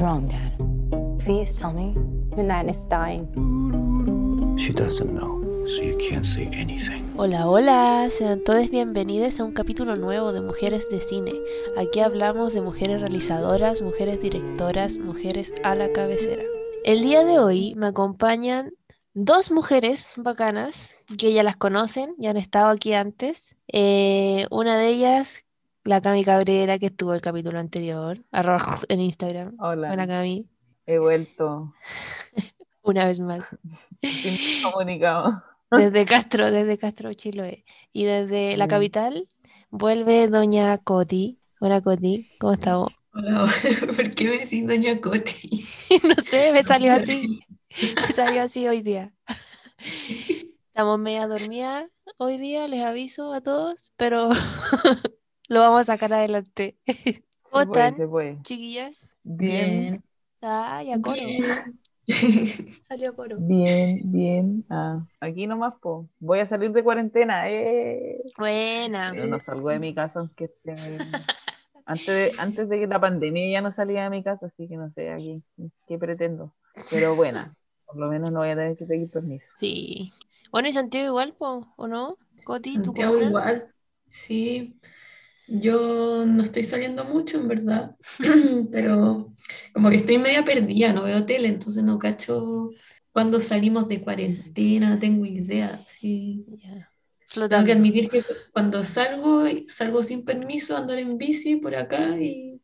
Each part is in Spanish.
What's wrong, Dad? Please tell me. Manhattan is dying. She doesn't know, so you can't say anything. Hola, hola, sean todos bienvenidos a un capítulo nuevo de Mujeres de Cine. Aquí hablamos de mujeres realizadoras, mujeres directoras, mujeres a la cabecera. El día de hoy me acompañan dos mujeres bacanas que ya las conocen, ya han estado aquí antes. Eh, una de ellas, la Cami Cabrera, que estuvo el capítulo anterior, arroba en Instagram. Hola. Buena Cami, He vuelto. una vez más. Comunicado. Desde Castro, desde Castro, Chiloé. Y desde la Mm. capital vuelve doña Coti. Hola Coti, ¿cómo estamos? Hola, hola, ¿por qué me decís Doña Coti? No sé, me salió así. Me salió así hoy día. Estamos media dormidas hoy día, les aviso a todos, pero lo vamos a sacar adelante. ¿Cómo están, chiquillas? Bien, Ah, ya coro. Bien. Salió coro. bien, bien. Ah, aquí nomás, po. Voy a salir de cuarentena. Eh. Buena. Pero no salgo de mi casa aunque esté. Antes de, antes de que la pandemia ya no salía de mi casa, así que no sé aquí qué pretendo. Pero buena, por lo menos no voy a tener que pedir permiso. Sí. Bueno, y Santiago igual, po, ¿o no? Coti, ¿tú Santiago igual. Sí, yo no estoy saliendo mucho, en verdad, pero como que estoy media perdida, no veo tele, entonces no cacho cuando salimos de cuarentena, no tengo idea. Sí. Tengo que admitir que cuando salgo, salgo sin permiso, andar en bici por acá y,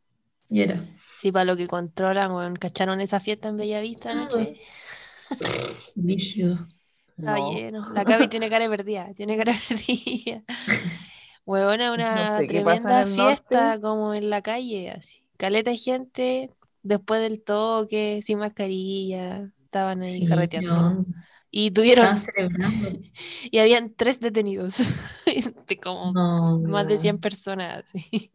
y era. Sí, para lo que controlan, weón. ¿Cacharon esa fiesta en Bellavista anoche? Rígido. Está No. lleno. La Gaby tiene cara de perdida, tiene cara de perdida. Huevona, una No sé tremenda en fiesta norte. como en la calle, así. Caleta de gente después del toque, sin mascarilla, estaban ahí Sí, carreteando. no, Y tuvieron, estaban celebrando. y habían tres detenidos, de como No, más de no. 100 personas, así.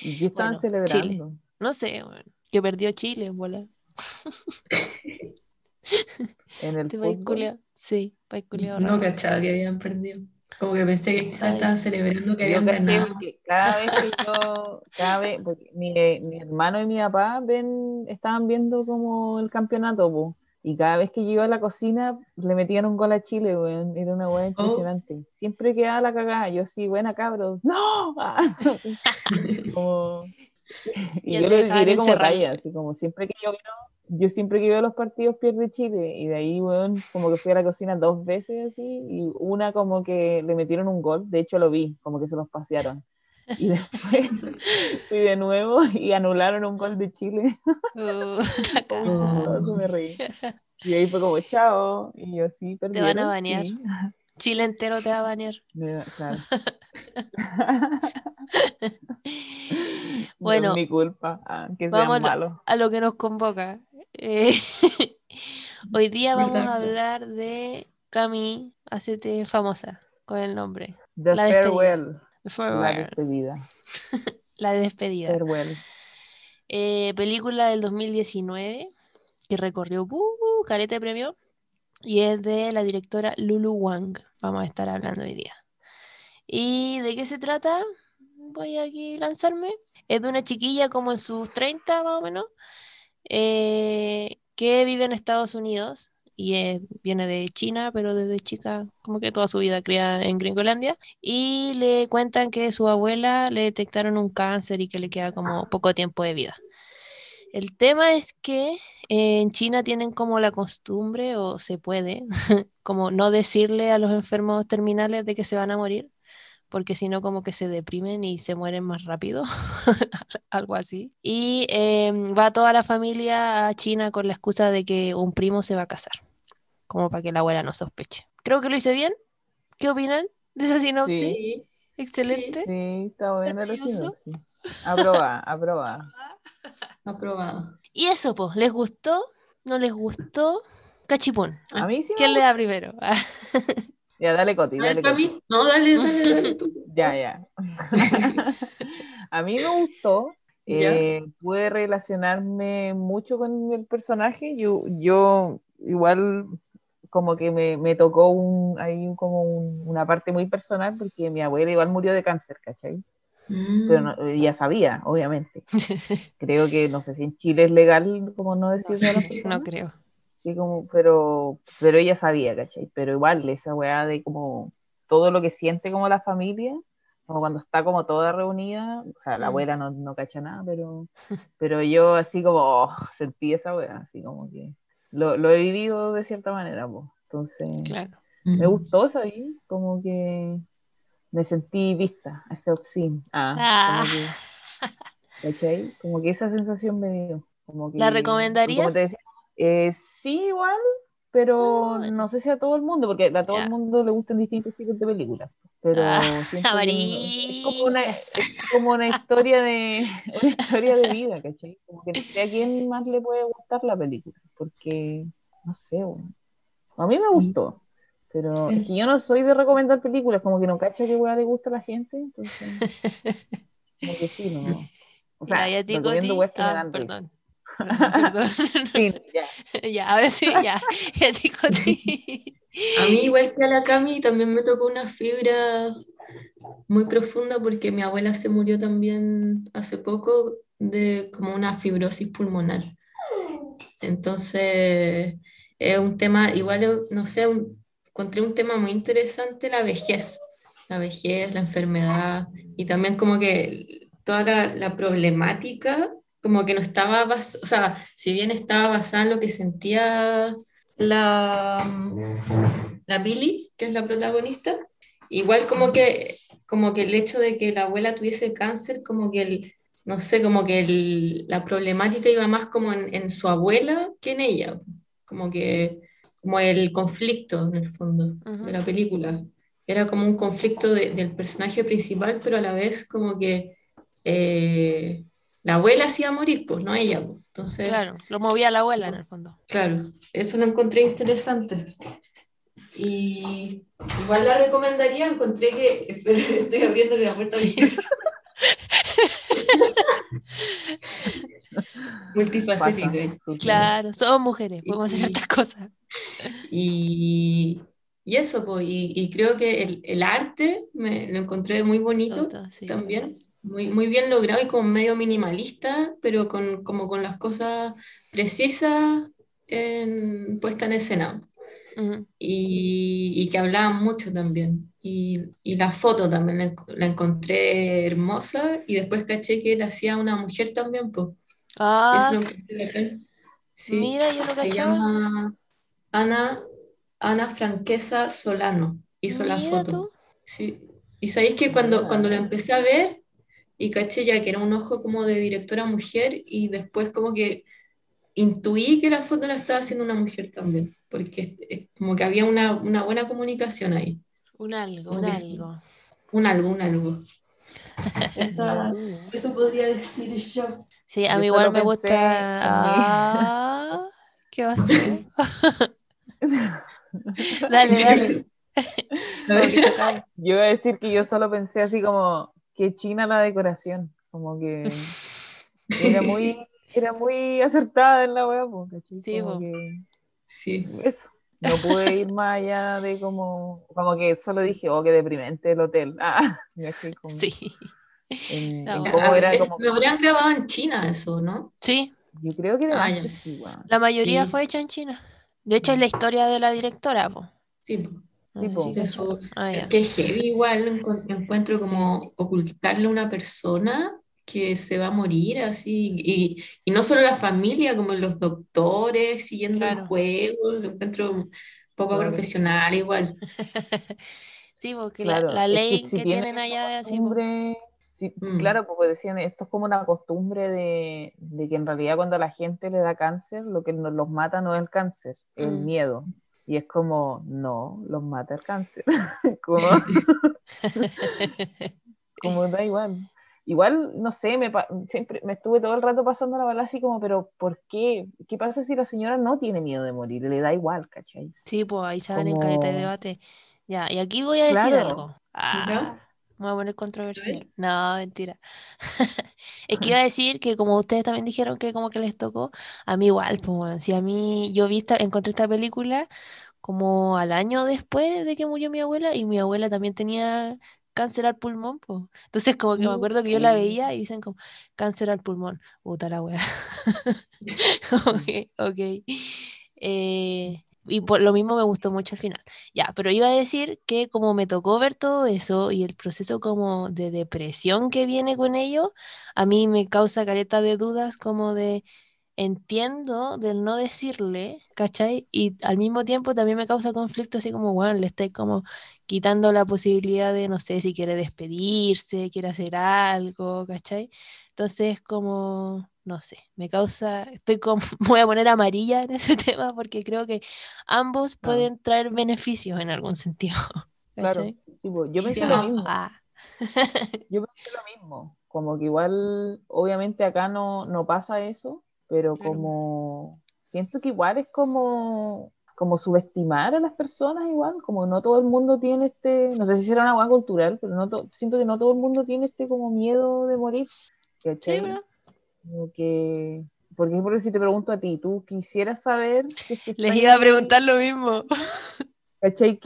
¿Y qué estaban Bueno, celebrando? No sé, weón, que perdió Chile, bola. En el Este país culiao. Sí, país culiao No raro. cachaba que habían perdido. Como que pensé que quizás Ay. estaban celebrando que habían ganado. porque cada vez que yo, cada vez, porque mi, mi hermano y mi papá ven, estaban viendo como el campeonato, po, y cada vez que yo iba a la cocina le metían un gol a Chile, weón, era una Oh. weá impresionante. Siempre quedaba la cagada, yo sí, buena cabros, ¡no! Como- y yo le diré como talla, así como siempre que yo veo, yo siempre que veo los partidos pierde Chile, y de ahí, weón, como que fui a la cocina dos veces así, y una como que le metieron un gol, de hecho lo vi, como que se los pasearon. Y después fui de nuevo y anularon un gol de Chile. Eso me reí. Y ahí fue como, chao. Y yo sí, van a banear. Sí. Chile entero te va a banear. Claro. Bueno, no es mi culpa, ah, que vamos a lo- malos. a lo que nos convoca. Eh, hoy día vamos a hablar de Cami, hacete famosa con el nombre. The la despedida. farewell, la despedida. la despedida. Farewell. Eh, película del 2019 que recorrió uh, caleta de premio y es de la directora Lulu Wang. Vamos a estar hablando hoy día. ¿Y de qué se trata? Voy aquí a lanzarme. Es de una chiquilla como en sus 30 más o menos, eh, que vive en Estados Unidos y viene de China, pero desde chica, como que toda su vida criada en Gringolandia. Y le cuentan que su abuela le detectaron un cáncer y que le queda como poco tiempo de vida. El tema es que eh, en China tienen como la costumbre, o se puede, como no decirle a los enfermos terminales de que se van a morir, porque si no como que se deprimen y se mueren más rápido, algo así. Y eh, va toda la familia a China con la excusa de que un primo se va a casar, como para que la abuela no sospeche. Creo que lo hice bien. ¿Qué opinan de esa sinopsis? Sí. Excelente. Sí, está buena la sinopsis. Aprobada, aprobada. Aprobado. Y eso, pues, ¿les gustó? ¿No les gustó? Cachipún. A mí sí me ¿Quién le da primero? Ya, dale Coti, A ver, dale Coti. mí, no, dale, dale, dale tú. Ya, ya. A mí me gustó. Eh, pude relacionarme mucho con el personaje. Yo, yo igual como que me, me tocó un, ahí como un- una parte muy personal porque mi abuela igual murió de cáncer, ¿cachai? Pero Mm. no- ella sabía, obviamente. Creo que, no sé si en Chile es legal como no decirle a las personas. No creo. Sí, como, pero, pero ella sabía, ¿cachai? Pero igual, esa weá de como todo lo que siente como la familia, como cuando está como toda reunida, o sea, la Mm. abuela no, no cacha nada, pero, pero yo así como oh, sentí esa weá, así como que lo, lo he vivido de cierta manera, pues. Entonces, Claro. me Mm. gustó, ¿sabes? Como que me sentí vista, I felt seen. Ah, Ah. como que, ¿cachai? Como que esa sensación me dio. Como que, ¿La como recomendarías? te decía, eh, sí, igual, pero Ah, no sé si a todo el mundo, porque a todo el mundo le gustan distintos tipos de películas. Pero Ah, es como una, es como una historia de una historia de vida, ¿cachai? Como que no sé a quién más le puede gustar la película, porque no sé, bueno. a mí me gustó, pero Sí. es que yo no soy de recomendar películas, como que no cacho qué weá le gusta a la gente, entonces como que sí, no. O sea, Ya, y a ti, recomiendo weas que me Ah, perdón. Perdón. Sí, ya. ya, ahora sí, ya. Y a ti, Coti? A mí, igual que a la Cami, también me tocó una fibra muy profunda porque mi abuela se murió también hace poco de como una fibrosis pulmonar. Entonces, es un tema, igual, no sé, un- encontré un tema muy interesante, la vejez, la vejez, la enfermedad y también como que toda la, problemática, como que no estaba, bas- o sea, si bien estaba basada en lo que sentía la, la Billy, que es la protagonista, igual como que, como que el hecho de que la abuela tuviese cáncer, como que el, no sé, como que el- la problemática iba más como en, en su abuela que en ella, como que, como el conflicto en el fondo Ujú. de la película. Era como un conflicto de- del personaje principal, pero a la vez como que eh, la abuela hacía morir, pues no ella. pues. Entonces, Claro, lo movía la abuela en el fondo. Claro, eso lo encontré interesante. Y igual la recomendaría, encontré que, estoy abriendo la puerta. a mi- Multifacética. Claro, somos mujeres, podemos hacer Y- estas cosas. Y, y eso, pues, y, y creo que el, el arte me, lo encontré muy bonito sí. también, muy, muy bien logrado y como medio minimalista, pero con, como con las cosas precisas en, puesta en escena. Ujú. y, y que hablaban mucho también. Y, y la foto también la, la encontré hermosa y después caché que él hacía una mujer también, pues. Ah, Eso lo encontré bacán. Sí, mira, yo no se cachaba. llama Ana, Ana Franquesa Solano, hizo la Mira foto. tú. Sí. Y sabéis que cuando, cuando la empecé a ver y caché ya que era un ojo como de directora mujer y después como que intuí que la foto la estaba haciendo una mujer también, porque es, es como que había una, una buena comunicación ahí. Un algo, Como un que sí. algo. Un algo, un algo. Esa- eso podría decir yo. Sí, a Yo mí igual me pensé gusta. Ah, ¿qué va a hacer? Dale, dale. Yo iba a decir que yo solo pensé así como que china la decoración, como que era muy, era muy acertada en la ¿cachai? Sí, que Sí. eso. No pude ir más allá de como, como que solo dije, oh, qué deprimente el hotel. Ah, y así como Sí. en, en bueno. cómo era Es- como, Lo habrían grabado en China eso, ¿no? Sí, yo creo que de Ah, antes la mayoría Sí. fue hecha en China. De hecho, es la historia de la directora, po. Sí. No Sí, Eso-. Ah, heavy igual encu- encuentro como ocultarle a una persona que se va a morir así, y, y no solo la familia, como los doctores siguiendo Claro. el juego, lo encuentro un poco Claro. profesional igual. Sí, porque Claro, la, la es que ley si que tienen allá es así, sí, Mm. claro, pues decían, esto es como una costumbre de, de que en realidad cuando a la gente le da cáncer, lo que nos los mata no es el cáncer, es el Mm. miedo. Y es como, no, los mata el cáncer. como, como da igual. Igual, no sé, me, pa- siempre me estuve todo el rato pasando la bala así como, pero ¿por qué? ¿Qué pasa si la señora no tiene miedo de morir? Le da igual, ¿cachai? Sí, pues ahí se van en caleta de Como- debate. Ya, y aquí voy a decir Claro. algo. Ah, me voy a poner controversial. No, mentira. Es que iba a decir que como ustedes también dijeron que como que les tocó, a mí igual, pues si a mí yo vi esta- encontré esta película como al año después de que murió mi abuela y mi abuela también tenía cáncer al pulmón, po. Entonces como que me acuerdo que yo la veía y dicen como cáncer al pulmón, puta la wea. ok, ok. Eh, y por lo mismo me gustó mucho al final. Ya, pero iba a decir que como me tocó ver todo eso y el proceso como de depresión que viene con ello, a mí me causa careta de dudas como de entiendo del no decirle, ¿cachai? Y al mismo tiempo también me causa conflicto así como, bueno, le estoy como quitando la posibilidad de, no sé, si quiere despedirse, quiere hacer algo, ¿cachai? Entonces como, no sé, me causa, estoy como, voy a poner amarilla en ese tema porque creo que ambos Claro. pueden traer beneficios en algún sentido. Claro, ¿cachai? tipo, yo Y pensé si lo no, mismo. Ah, Yo pensé lo mismo, como que igual, obviamente acá no, no pasa eso, pero como siento que igual es como, como subestimar a las personas igual, como no todo el mundo tiene este, no sé si será una hueá cultural, pero no to- siento que no todo el mundo tiene este como miedo de morir, ¿cachai? Como que, porque porque si te pregunto a ti, ¿tú quisieras saber si Les iba a preguntar lo mismo. ¿cachai?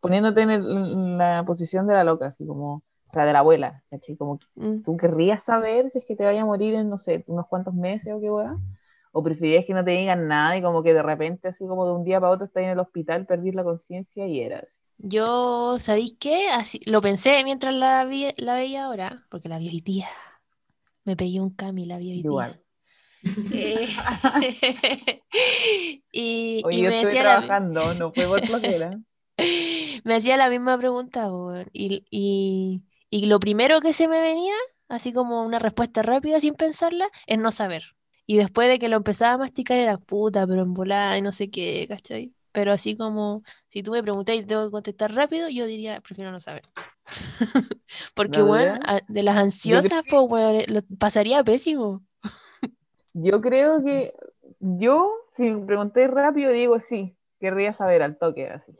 Poniéndote en, el- en la posición de la loca, así como, o sea, de la abuela, ¿cachai? Como Mm. ¿Tú querrías saber si es que te vaya a morir en, no sé, unos cuantos meses o qué weá? ¿O preferirías que no te digan nada y como que de repente, así como de un día para otro, estás en el hospital, perdís la conciencia y eras? Yo, ¿sabéis qué? Así, lo pensé mientras la, vi, la veía ahora, porque la vi hoy día. Me pegué un cami, la vi hoy día. Igual. Eh, y, Oye, y yo me estuve decía la, trabajando, no fue por me hacía la misma pregunta, y, y, y lo primero que se me venía, así como una respuesta rápida sin pensarla, es no saber. Y después de que lo empezaba a masticar era puta, pero en volada y no sé qué, ¿cachai? Pero así como, si tú me preguntas y tengo que contestar rápido, yo diría, prefiero no saber. Porque, ¿La bueno, de las ansiosas, pues, weón, lo pasaría pésimo. Yo creo que yo, si me pregunté rápido, digo sí, querría saber al toque, así.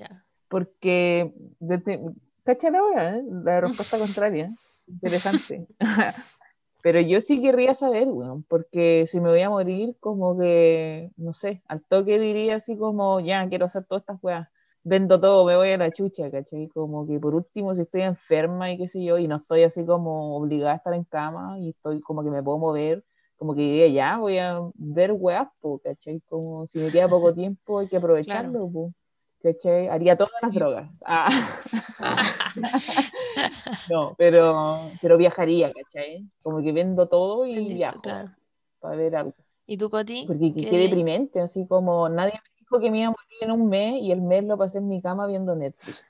Porque, desde, cacha la wea, ¿eh? La respuesta contraria. Interesante. Pero yo sí querría saber, weón, porque si me voy a morir, como que, no sé, al toque diría así como, ya, quiero hacer todas estas weas, vendo todo, me voy a la chucha, ¿cachai? Como que por último, si estoy enferma y qué sé yo, y no estoy así como obligada a estar en cama y estoy como que me puedo mover, como que diría, ya, voy a ver weas, po, ¿cachai? Como si me queda poco tiempo, hay que aprovecharlo, po, ¿cachai? Haría todas las drogas. Ah. No, pero, pero viajaría, ¿cachai? Como que vendo todo y Bendito, viajo claro. para ver algo. ¿Y tú, Coti? Porque que- ¿Qué qué deprimente, así como nadie me dijo que me iba a morir en un mes y el mes lo pasé en mi cama viendo Netflix.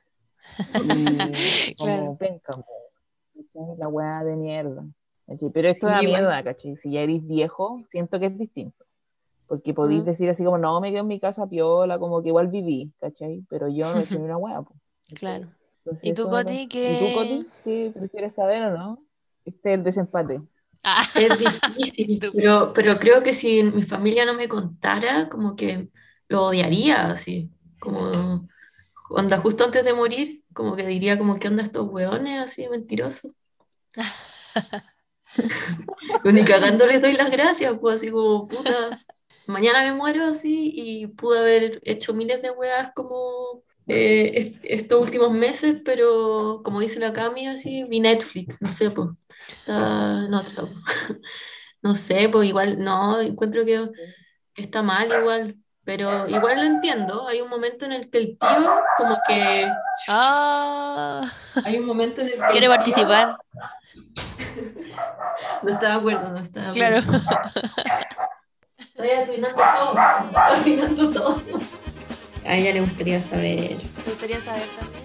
Y como Claro. la weá de mierda. ¿cachai? Pero esto Sí, da mierda, ¿cachai? Si ya eres viejo, siento que es distinto. Porque podéis Mm. decir así como, no, me quedo en mi casa piola, como que igual viví, ¿cachai? Pero yo no ni una po, ¿cachai? Claro. Entonces, ¿Y tú, Coti, pasa. ¿Y qué- tú, Coti? ¿Qué prefieres saber o no? Este es el desempate. Ah, Es difícil, pero, pero creo que si mi familia no me contara, como que lo odiaría, así, como, onda, justo antes de morir, como que diría como, ¿qué onda estos hueones así, mentirosos? Ni cagando les doy las gracias, pues así como, puta, mañana me muero así y pude haber hecho miles de weas como eh, est- estos últimos meses, pero como dice la Cami, así, vi Netflix, no sé, pues, está en otra, po. No sé, pues igual, no, encuentro que está mal igual, pero igual lo entiendo, hay un momento en el que el tío, como que, ah, hay un momento en el que ¿quiere participar? No está de acuerdo, no está de Claro. Estoy arruinando todo, estoy arruinando todo. A ella le gustaría saber. Me gustaría saber también.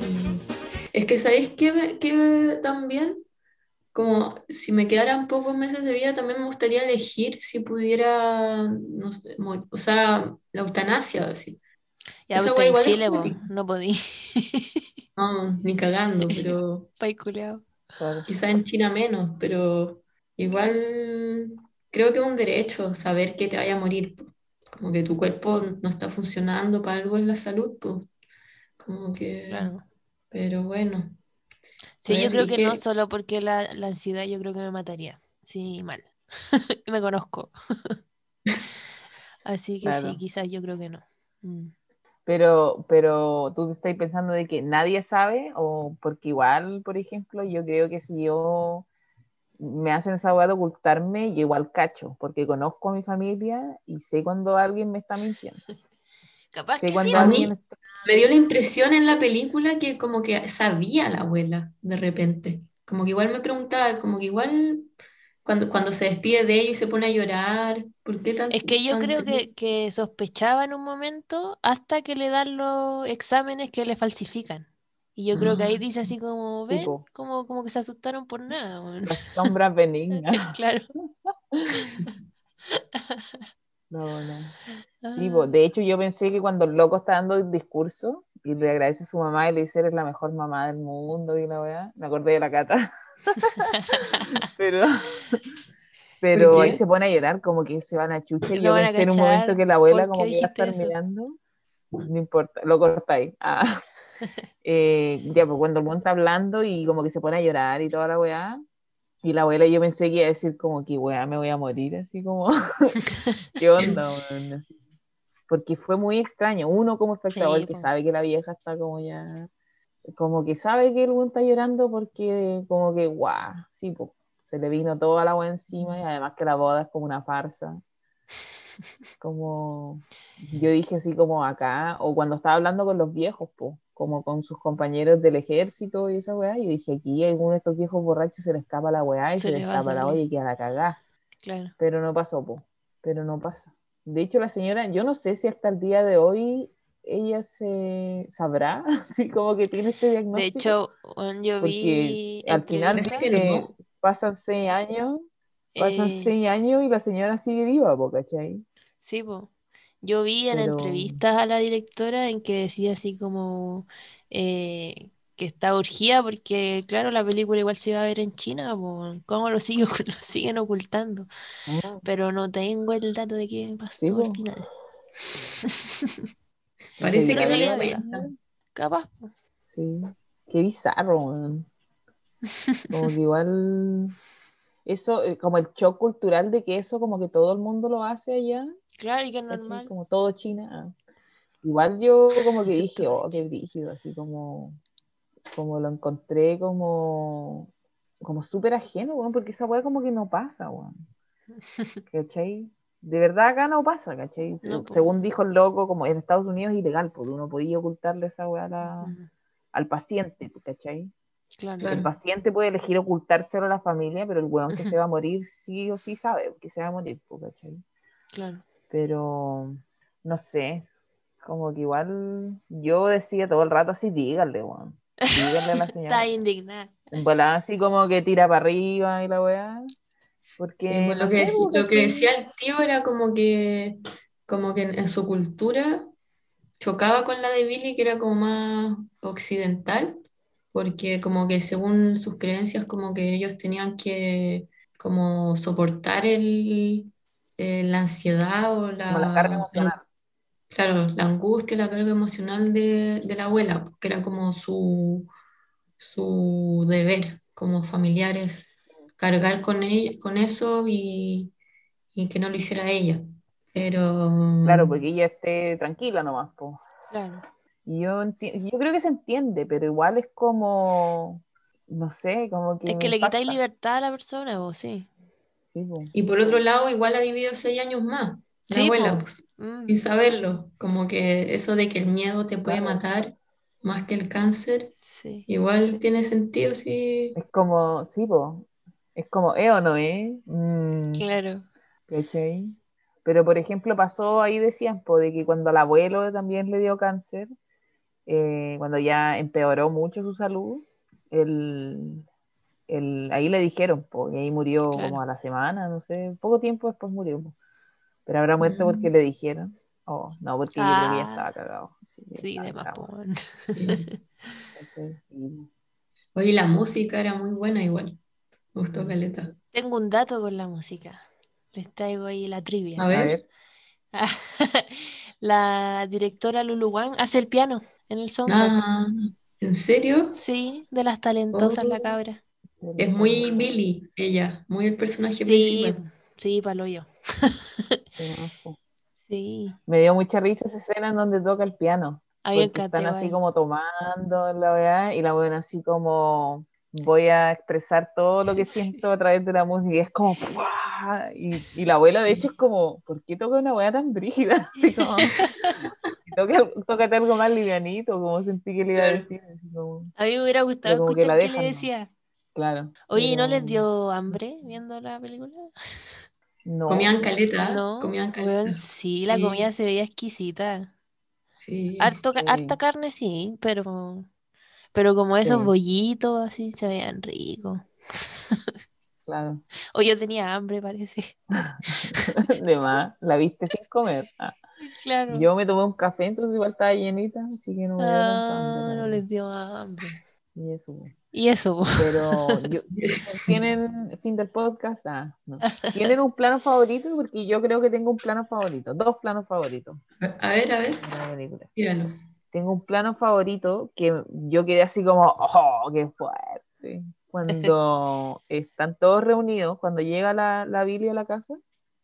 mm, Es que, ¿sabéis qué, qué también? Como si me quedaran pocos meses de vida, también me gustaría elegir si pudiera, no sé, o sea, la eutanasia, así. Ya, Esa está en Chile, no podí. No, ni cagando, pero País. Claro. quizá en China menos, pero igual creo que es un derecho saber que te vaya a morir. po. Como que tu cuerpo no está funcionando para algo en la salud, pues. Como que, Claro. pero bueno. Sí, yo creo ¿y que no solo porque la, la ansiedad yo creo que me mataría. Sí, mal. Me conozco. Así que Claro. sí, quizás yo creo que no. Mm. Pero, pero tú estás pensando de que nadie sabe, o porque igual, por ejemplo, yo creo que si yo me hacen esa hueá de ocultarme, yo igual cacho, porque conozco a mi familia y sé cuando alguien me está mintiendo. Capaz Sé que cuando sí, a mí- alguien está- Me dio la impresión en la película que como que sabía la abuela de repente. Como que igual me preguntaba, como que igual cuando, cuando se despide de ella y se pone a llorar, ¿por qué tan, Es que yo tan creo que, que sospechaba en un momento hasta que le dan los exámenes que le falsifican. Y yo creo que ahí Ah. dice así como, ven, como, como que se asustaron por nada, weón". las sombras benignas. Claro. No, no. Ah, de hecho, yo pensé que cuando el loco está dando el discurso y le agradece a su mamá y le dice eres la mejor mamá del mundo y la weá, me acordé de la cata. pero pero ¿Por ahí se pone a llorar, como que se van a chucha. Y yo pensé en un momento que la abuela ¿Por como que iba a estar eso? mirando. No importa, lo cortáis. Ah. Eh, ya, pues cuando el mundo está hablando y como que se pone a llorar y toda la weá. Y la abuela yo pensé que iba a decir como que weá, me voy a morir, así como, ¿qué onda, weón? Porque fue muy extraño. Uno como espectador Sí, que sabe que la vieja está como ya, como que sabe que el weón está llorando porque como que, guau, sí, se le vino toda la weá encima y además que la boda es como una farsa. Como, yo dije así como acá, o cuando estaba hablando con los viejos, po, como con sus compañeros del ejército y esa weá, y dije aquí alguno de estos viejos borrachos se le escapa la weá y Se se, le escapa la olla y queda la cagá. Claro. Pero no pasó, po. Pero no pasa. De hecho, la señora, yo no sé si hasta el día de hoy ella se sabrá, así como que tiene este De diagnóstico. hecho, weón, yo vi al final pasan seis años, pasan eh, seis años y la señora sigue viva, po, ¿cachai? Sí, po. Yo vi en Pero- entrevistas a la directora en que decía así como eh, que está urgida porque, claro, la película igual se iba a ver en China, po. ¿Cómo lo siguen, lo siguen ocultando? Pero no tengo el dato de qué pasó al final. Parece que ¿Seguirá se dio viva ella? cuenta. Capaz. po. Sí, qué bizarro, weón. Como que igual, eso, eh, como el shock cultural de que eso como que todo el mundo lo hace allá, Claro, y que es normal. Como todo China. ah. Igual yo como que dije, oh, qué brígido, así como, como lo encontré como, como súper ajeno, weón, porque esa weá como que no pasa, weón. ¿Cachai? De verdad acá no pasa, ¿cachai? No, po. Según dijo el loco, como en Estados Unidos es ilegal, porque uno podía ocultarle esa weá a la- al paciente, ¿cachai? Claro. El paciente puede elegir ocultárselo a la familia, pero el weón que se va a morir sí o sí sabe que se va a morir. Claro. Pero no sé, como que igual yo decía todo el rato así, díganle, weón. Díganle a la señora. Está indignada. En volada así como que tira para arriba y la weá. Porque Sí, pues no lo, que, sé, po, lo que decía el tío era como que, como que en, en su cultura chocaba con la de Billy, que era como más occidental, porque como que según sus creencias, como que ellos tenían que como soportar el, eh, la ansiedad o como la carga la, emocional. claro, la angustia, la carga emocional de, de la abuela, que era como su, su deber como familiares, cargar con, ella, con eso y, y que no lo hiciera ella. Pero Claro, porque ella esté tranquila nomás, po. Claro. Y yo, enti- yo creo que se entiende, pero igual es como, no sé, como que Es que le quitáis libertad a la persona, vos sí. Sí. Y por otro lado, igual ha vivido seis años más, la Sí, abuela, pues, Mm, sin saberlo. Como que eso de que el miedo te puede Claro. matar más que el cáncer, sí. igual tiene sentido si... Es como, sí, po. Es como, ¿eh o no, eh? Mm, Claro. ¿cachai? Pero, por ejemplo, pasó ahí decían, po, de que cuando al abuelo también le dio cáncer, eh, cuando ya empeoró mucho su salud, el, el- ahí le dijeron, po, y ahí murió Claro. como a la semana, no sé, poco tiempo después murió, po. Pero habrá muerto Mm. porque le dijeron. Oh, no, porque yo creo que ya Ah. estaba cagado. Sí, estaba de. Y- Oye, la música era muy buena igual. Me gustó caleta. Tengo un dato con la música. Les traigo ahí la trivia. A ver, La directora Lulu Wang hace el piano en el soundtrack. Ah, ¿en serio? Sí, de las talentosas la Oh. cabra. Es muy Billy, ella, muy el personaje Sí, principal. sí, palo yo. Sí, Me dio mucha risa esa escena en donde toca el piano. a mí me Porque encantó están así como tomando la weá y la buena así como voy a expresar todo lo que siento a través de la música y es como y, y la abuela de hecho es como ¿por qué toca una weá tan brígida? Así como toca, tócate algo más livianito como sentí que le iba a decir así como, A mí me hubiera gustado que escuchar la qué le decía. claro Oye, ¿y no les dio hambre viendo la película? no Comían caleta, No, comían caleta. sí, la Sí. comida se veía exquisita. Sí. Harto ca- Sí. harta carne, sí, pero, pero como esos Sí. bollitos así se veían ricos. claro O yo tenía hambre, parece. de más la viste sin comer Ah, Claro. yo me tomé un café entonces igual estaba llenita así que no me dio hambre Ah, la no les dio hambre. y eso Y eso. Pero yo- tienen fin del podcast, ah, no. ¿Tienen un plano favorito? Porque yo creo que tengo un plano favorito, dos planos favoritos A ver, a ver, míralo. Tengo un plano favorito que yo quedé así como, ¡oh, qué fuerte! Cuando están todos reunidos, cuando llega la, la Billy a la casa,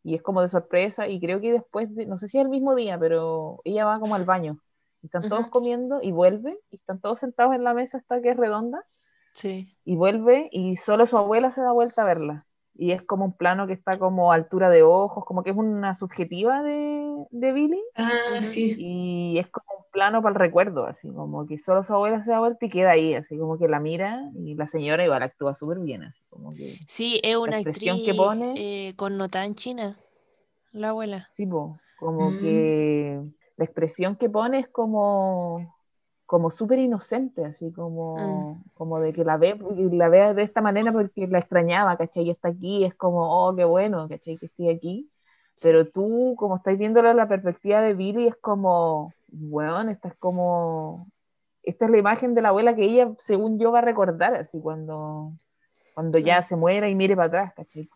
y es como de sorpresa, y creo que después, de, no sé si es el mismo día, pero ella va como al baño. y Están todos comiendo y vuelve, y están todos sentados en la mesa hasta que es redonda, Sí. y vuelve y solo su abuela se da vuelta a verla. Y es como un plano que está como a altura de ojos, como que es una subjetiva de, de Billy Ah, sí. y es como un plano para el recuerdo, así como que solo su abuela se da vuelta y queda ahí, así como que la mira y la señora igual actúa súper bien, así como que, Sí, es una expresión actriz que pone- eh, connotada en China, la abuela. sí, po, como Mm. que la expresión que pone es como como súper inocente, así como, como de que la ve, y la vea de esta manera porque la extrañaba, ¿cachai? Y está aquí, es como, oh, qué bueno, ¿cachai? Que estoy aquí. Pero tú, como estáis viéndola la perspectiva de Billy, es como, bueno, esta es como, esta es la imagen de la abuela que ella, según yo, va a recordar, así cuando, cuando ya se muera y mire para atrás, ¿cachai?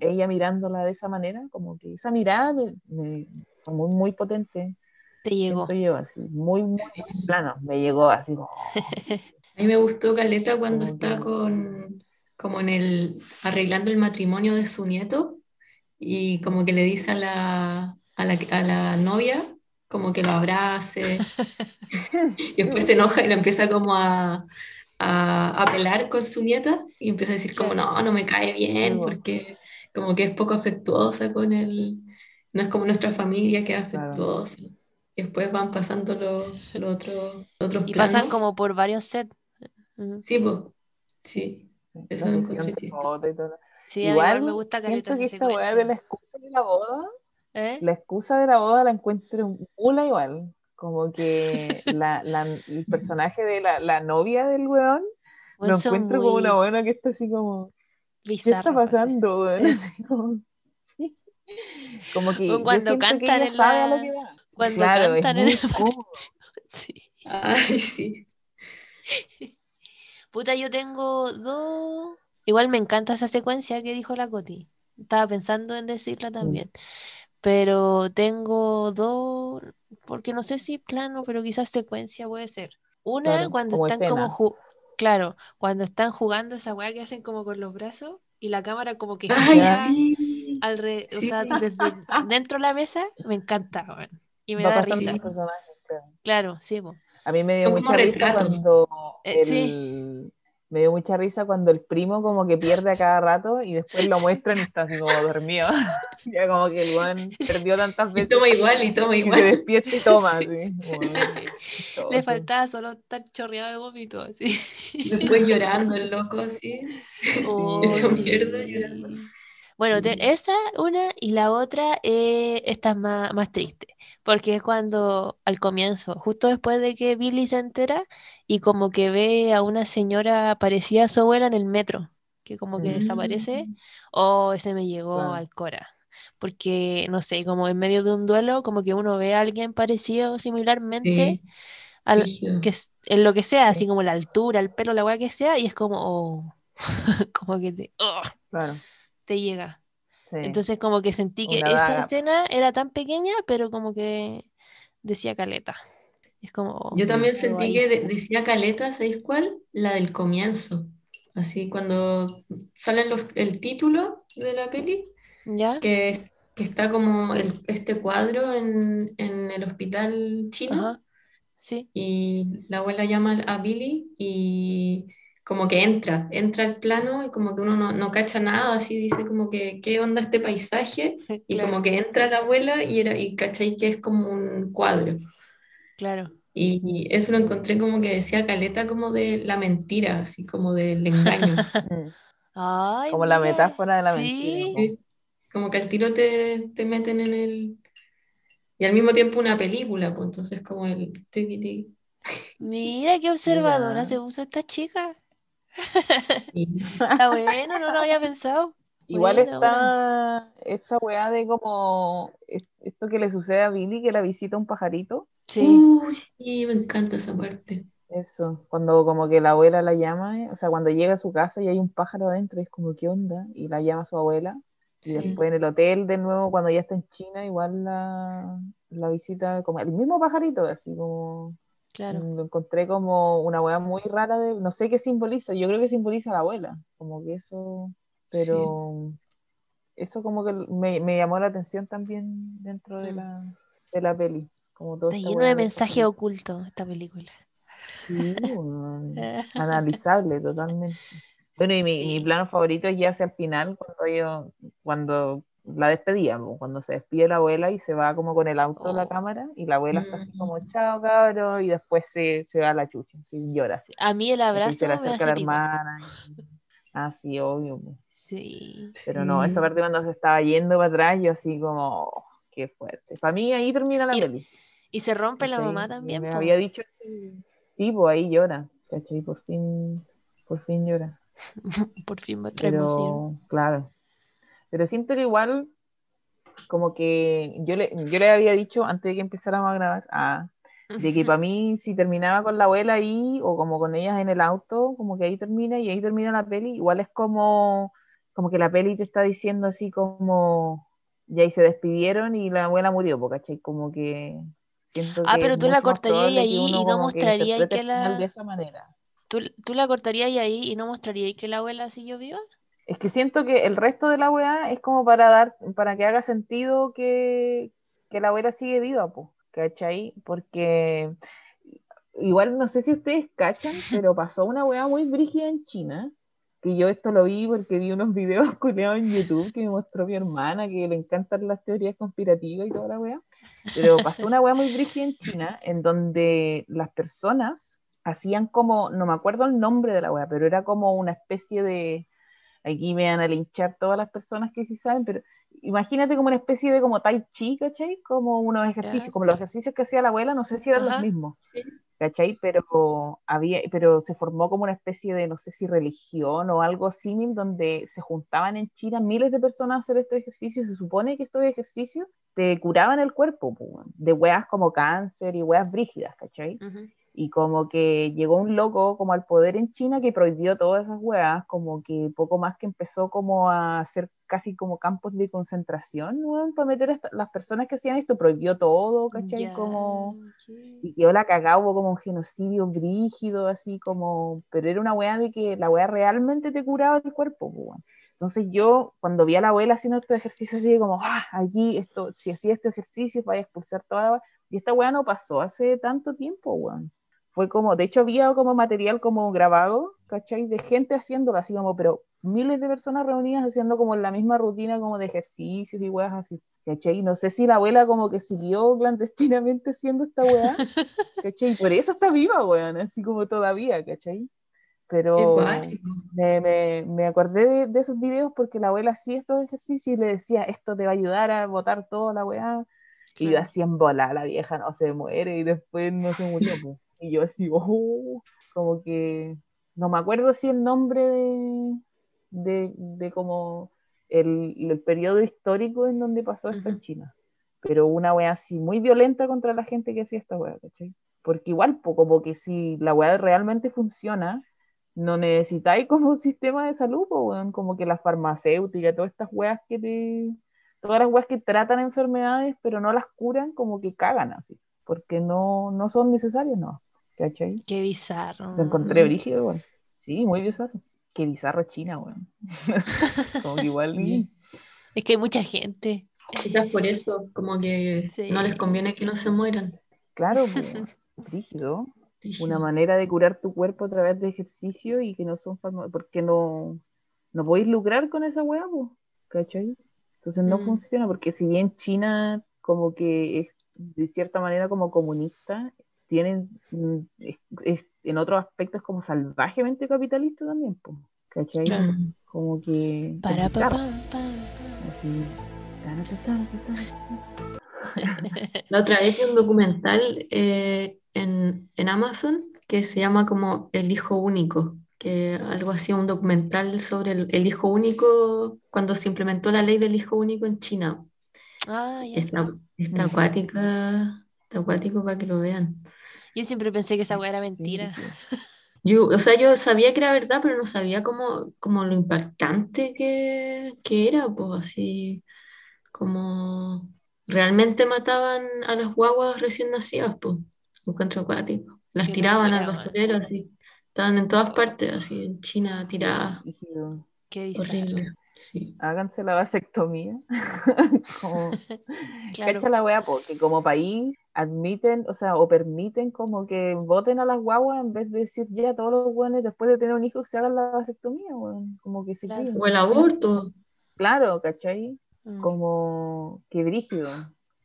Ella mirándola de esa manera, como que esa mirada me, me- fue muy, muy potente, Te llegó. siento yo, así, muy, muy plano, me llegó así. Como, A mí me gustó Caleta cuando está con, como en el, arreglando el matrimonio de su nieto y como que le dice a la, a la, a la novia como que lo abrace y después se enoja y lo empieza como a, a, a pelar con su nieta y empieza a decir como no, no me cae bien porque como que es poco afectuosa con él, no es como nuestra familia que es Claro. Y después van pasando los los otros otros Y pasan como por varios sets. Sí, pues. Sí. Eso lo sesión encontré. Sí, a mí Igual, igual me gusta siento que esta weá de la excusa de la boda, ¿Eh? la excusa de la boda la encuentro mula igual. Como que la, la- el personaje de la, la novia del weón lo encuentro como una buena que está así como, ¿qué está pues, pasando, weón? Así como, sí. Como que yo cuando que cantan ella en sabe a la- lo que va. Cuando Claro, cantan en el cómodo. Sí. Ay, sí. Puta, yo tengo dos. Igual me encanta esa secuencia que dijo la Coti. Estaba pensando en decirla también. Pero tengo dos, porque no sé si plano, pero quizás secuencia puede ser. Una Claro, cuando como están como escena. claro, cuando están jugando esa weá que hacen como con los brazos y la cámara como que Ay, gira sí. alre- o sí. sea, desde dentro de la mesa, me encanta, weón. Y me Va da risa. claro. Claro, sí, po. A mí me dio Son mucha risa cuando Eh, el, sí. me dio mucha risa cuando el primo como que pierde a cada rato y después lo muestran y está así como dormido. ya como que el weón perdió tantas Y veces toma igual, y toma y se igual. despierta y toma Sí. así. Le faltaba solo estar chorreado de vómito, así. Después llorando el loco así. Oh, Hecho sí. mierda llorando. Bueno, te- Sí. esa una y la otra, eh, esta es más, más triste, porque es cuando al comienzo, justo después de que Billy se entera y como que ve a una señora parecida a su abuela en el metro, que como que Mm. desaparece, oh, ese me llegó al cora, porque no sé, como en medio de un duelo, como que uno ve a alguien parecido similarmente Sí. al, que en lo que sea, así Sí. como la altura, el pelo, la weá que sea, y es como, oh, como que te, oh, Claro. Te llega. sí. Entonces como que sentí que Una esta daga. escena era tan pequeña, pero como que decía caleta. Es como, Yo también sentí ahí. que de- decía Caleta, ¿sabéis cuál? La del comienzo. Así cuando sale los- el título de la peli, ¿Ya? que, que está como el- este cuadro en, en el hospital chino Ajá. Sí. y la abuela llama a Billy y como que entra, entra al plano y como que uno no, no cacha nada, así dice como que qué onda este paisaje y Claro, como que entra la abuela y, era, y cachai que es como un cuadro. claro. Y eso lo encontré como que decía caleta como de la mentira, así como del engaño. Ay, Como la metáfora de la sí. mentira. Como que al tiro te, te meten en el... Y al mismo tiempo una película, pues entonces como el... Mira qué observadora Mira. se puso esta chica. Y- Está bueno, no lo había pensado. Igual está esta weá de como es- esto que le sucede a Billy, que la visita un pajarito. Sí, Uh, sí, me encanta esa parte. Eso, cuando como que la abuela la llama, eh, o sea, cuando llega a su casa y hay un pájaro adentro, es como, ¿qué onda? Y la llama a su abuela. Y Sí. después en el hotel de nuevo, cuando ya está en China, igual la, la visita como el mismo pajarito, así como claro. mm, lo encontré como una weá muy rara de, no sé qué simboliza, yo creo que simboliza a la abuela, como que eso, pero eso como que me, me llamó la atención también dentro de Mm. la, de la peli. Como toda Está lleno de pajarito. ocultos esta película. Sí, analizable totalmente. Bueno, y mi, mi plano favorito es ya hacia el final, cuando yo, cuando la despedía, po, cuando se despide la abuela y se va como con el auto a la Oh. cámara, y la abuela está así como, Mm. chao cabrón, y después se, se va a la chucha, así llora. Así, A mí el y abrazo se le me acerca a la hermana. y- Ah, obvio. Sí. Pero no, esa parte cuando se estaba yendo para atrás, yo así como, oh, qué fuerte. Para mí ahí termina la Y- peli. Y se rompe la mamá Y también, Me po. había dicho que sí, pues ahí llora, ¿cachai? Por fin, por fin llora. Por fin muestra emoción. Pero, claro. Pero siento que igual, como que yo le, yo le había dicho antes de que empezáramos a grabar, ah, de que para mí si terminaba con la abuela ahí o como con ellas en el auto, como que ahí termina y ahí termina la peli, igual es como, como que la peli te está diciendo así como, y ahí se despidieron y la abuela murió, ¿cachai? Como que siento Ah, que pero tú la cortarías ahí y no que mostrarías que la- de esa manera. ¿Tú, tú la cortarías ahí y no mostrarías que la abuela siguió viva? Es que siento que el resto de la weá es como para dar, para que haga sentido que, que la abuela sigue viva, pues, ¿cachai? Porque igual no sé si ustedes cachan, pero pasó una weá muy brígida en China, que yo esto lo vi porque vi unos videos culeados en YouTube que me mostró mi hermana, que le encantan las teorías conspirativas y toda la weá. Pero pasó una weá muy brígida en China, en donde las personas hacían como, no me acuerdo el nombre de la weá, pero era como una especie de aquí me van a linchar todas las personas que sí saben, pero imagínate como una especie de como tai chi, ¿cachai? Como unos ejercicios, como los ejercicios que hacía la abuela, no sé si eran Ajá. los mismos. ¿cachai? Pero había, pero se formó como una especie de, no sé si religión o algo similar, donde se juntaban en China miles de personas a hacer estos ejercicios, se supone que estos ejercicios te curaban el cuerpo, de weas como cáncer y weas brígidas, ¿cachai? Ujú. Y como que llegó un loco como al poder en China que prohibió todas esas weas, como que poco más que empezó como a hacer casi como campos de concentración, weón, para meter a las personas que hacían esto, prohibió todo, ¿cachai? Ya, Como, ok. y quedó la cagada, hubo como un genocidio brígido, así como, pero era una wea de que la wea realmente te curaba el cuerpo, pues, weón. Entonces yo, cuando vi a la abuela haciendo estos ejercicios, dije como, ah, aquí, esto, si hacía estos ejercicios, vaya a expulsar toda la. Y esta wea no pasó hace tanto tiempo, weón fue como, de hecho había como material como grabado, ¿cachai? De gente haciéndolo así como, pero miles de personas reunidas haciendo como la misma rutina como de ejercicios y weas así, ¿cachai? No sé si la abuela como que siguió clandestinamente haciendo esta wea, ¿cachai? Por eso está viva, weón, así como todavía, ¿cachai? Pero me, me, me acordé de, de esos videos porque la abuela hacía estos ejercicios y le decía, esto te va a ayudar a botar toda la weá. Y yo así en bola, la vieja no se muere y después no se murió. Y yo así, oh, como que no me acuerdo si el nombre de, de, de como el, el periodo histórico en donde pasó esto en. China. Pero una wea así muy violenta contra la gente que hacía esta wea, ¿cachai? Porque igual, como que si la wea realmente funciona, no necesitáis como un sistema de salud, como que la farmacéutica, todas estas weas que te, todas las weas que tratan enfermedades, pero no las curan, como que cagan así, porque no, no son necesarias, no, ¿cachai? Qué bizarro. Lo encontré brígido, igual. Sí, muy bizarro. Qué bizarro China, weón. como que igual, Sí. Es que hay mucha gente. Quizás por eso, como que Sí. no les conviene que no se mueran. Claro, pues, rígido. Una manera de curar tu cuerpo a través de ejercicio y que no son porque no, no podéis lucrar con esa pues, ¿cachai? Entonces no Mm. funciona, porque si bien China como que es de cierta manera como comunista, tienen mm, es- es- en otros aspectos como salvajemente capitalista también, pues, ¿cachai? Mm. Como que... Para pa, así, La otra vez vi un documental eh, en, en Amazon que se llama como El hijo único, que algo así, un documental sobre el, el hijo único cuando se implementó la ley del hijo único en China. Ah, ya. Está, está acuática, está acuático para que lo vean. Yo siempre pensé que esa weá era mentira. Yo, o sea, yo sabía que era verdad, pero no sabía cómo, cómo lo impactante que, que era, pues así como realmente mataban a las guaguas recién nacidas, pues, encuentro acuático. Las Qué tiraban al basurero, así. Estaban en todas partes, así, en China, tiradas. Qué. Horrible. Sí. Háganse la vasectomía. como, Claro. Cacha la weá, porque como país admiten, o sea, o permiten como que voten a las guaguas en vez de decir ya todos los buenos después de tener un hijo se hagan la vasectomía, weón. Como que se Claro. O el aborto. Claro, ¿cachai? Mm. Como que brígido.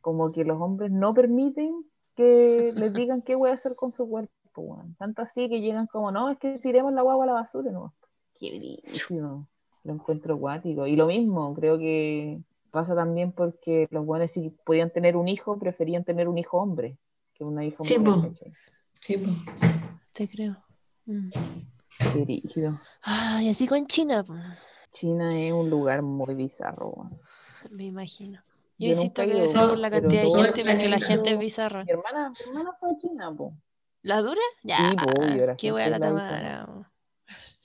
Como que los hombres no permiten que les digan qué voy a hacer con su cuerpo, weón. Tanto así que llegan como, no, es que tiremos la guagua a la basura, no. Qué brígido. Lo encuentro acuático. Y lo mismo, creo que pasa también porque los buenos si podían tener un hijo, preferían tener un hijo hombre que una hija Sí, mujer. Sí, pues. Te creo. Mm. Qué brígido. Ah, y así con China, po. China es un lugar muy bizarro, me imagino. Yo insisto que debe ser por la cantidad de gente, porque la gente es bizarra. Mi hermana, mi hermana fue a China, po. ¿La dura? Ya. Sí, po, Qué wea la la tamara.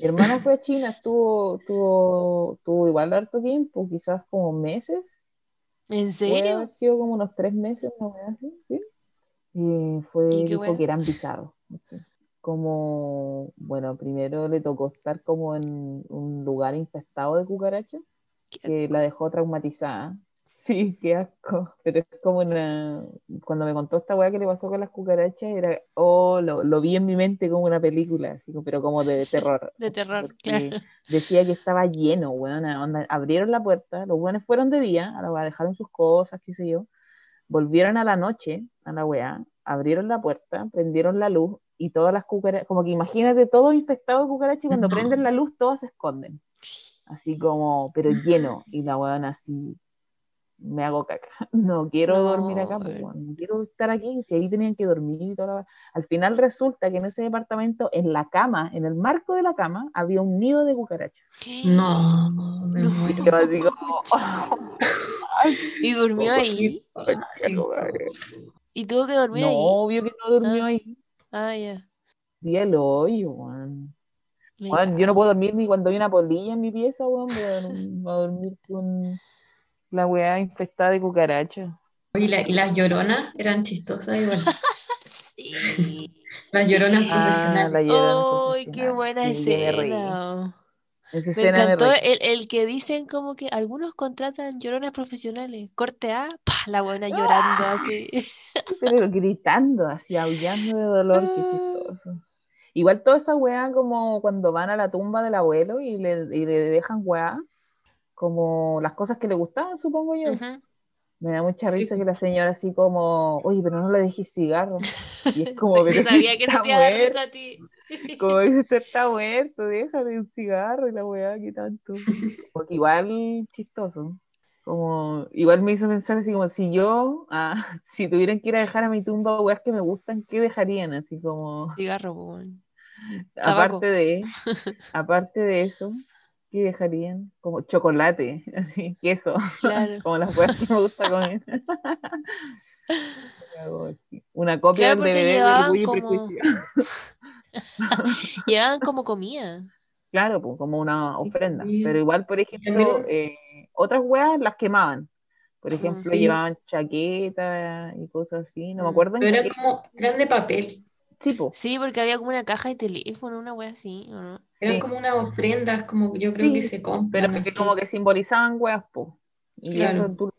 Mi hermana fue a China, estuvo, estuvo, estuvo igual harto tiempo, quizás como meses. ¿En Puede serio? haber sido como unos tres meses, una wea así, ¿sí? Y fue, ¿Y dijo wea? que eran bizarros. ¿sí? Como, bueno, primero le tocó estar como en un lugar infestado de cucarachas, que la dejó traumatizada. Sí, qué asco. Pero es como una. Cuando me contó esta weá que le pasó con las cucarachas, era. Oh, lo, lo vi en mi mente como una película, así, pero como de terror. De terror, claro. Decía que estaba lleno, weón. onda, abrieron la puerta, los weones fueron de día, a la weá, dejaron sus cosas, qué sé yo. Volvieron a la noche, a la weá, abrieron la puerta, prendieron la luz y todas las cucarachas, como que imagínate todo infectado de cucarachas y cuando No. prenden la luz todas se esconden. Así como, pero lleno. Y la weón así, me hago caca. No quiero No, dormir acá, pues, no quiero estar aquí. Si ahí tenían que dormir y toda la... Al final resulta que en ese departamento, en la cama, en el marco de la cama, había un nido de cucarachas. No, me No. muero. Yo así como, ay, ¿Y durmió ahí? ¿Y tuvo que dormir No, ahí? obvio que no durmió Ah. ahí. Ah, ya. Día el hoyo, weón. Yo no puedo dormir ni cuando hay una polilla en mi pieza, weón. Voy a dormir con la weá infestada de cucarachas. Y, la- y las lloronas eran chistosas igual. Sí. Las lloronas Ah, profesionales. la llorona ¡Ay, qué buena Sí, escena! Esa Me escena encantó el, el que dicen como que algunos contratan lloronas profesionales. Corte A, pa, la buena llorando así. Pero gritando, así, aullando de dolor, qué Ah. chistoso. Igual toda esa weá como cuando van a la tumba del abuelo y le, y le dejan weá, como las cosas que le gustaban, supongo yo. Me da mucha Sí. risa que la señora así como, oye, pero no le dejes cigarro. Y es como, pero sabía que no está te iba a dar muerto. risa a ti. Como dice, usted está muerto, déjale un cigarro y la weá, ¿qué tanto? Porque igual chistoso. Como, igual me hizo pensar así como, si yo, ah, si tuvieran que ir a dejar a mi tumba weas que me gustan, ¿qué dejarían? Así como, Cigarro. Tabaco. aparte de, aparte de eso, ¿qué dejarían? Como chocolate, así, queso, Claro. como las weas que me gusta comer. Una copia Claro, del porque DVD de Orgullo y como- Prejuicio. Llevaban como comida. Claro, pues, como una ofrenda. Pero igual, por ejemplo, eh, otras weas las quemaban. Por ejemplo, Sí. llevaban chaquetas y cosas así. No me acuerdo Pero eran como, eran de papel. Sí, po. Sí, porque había como una caja de teléfono, una wea así, ¿o no? Eran Sí. como unas ofrendas, como yo creo Sí, que se Pero compran que así. como que simbolizaban weas, po. Y Claro. eso tú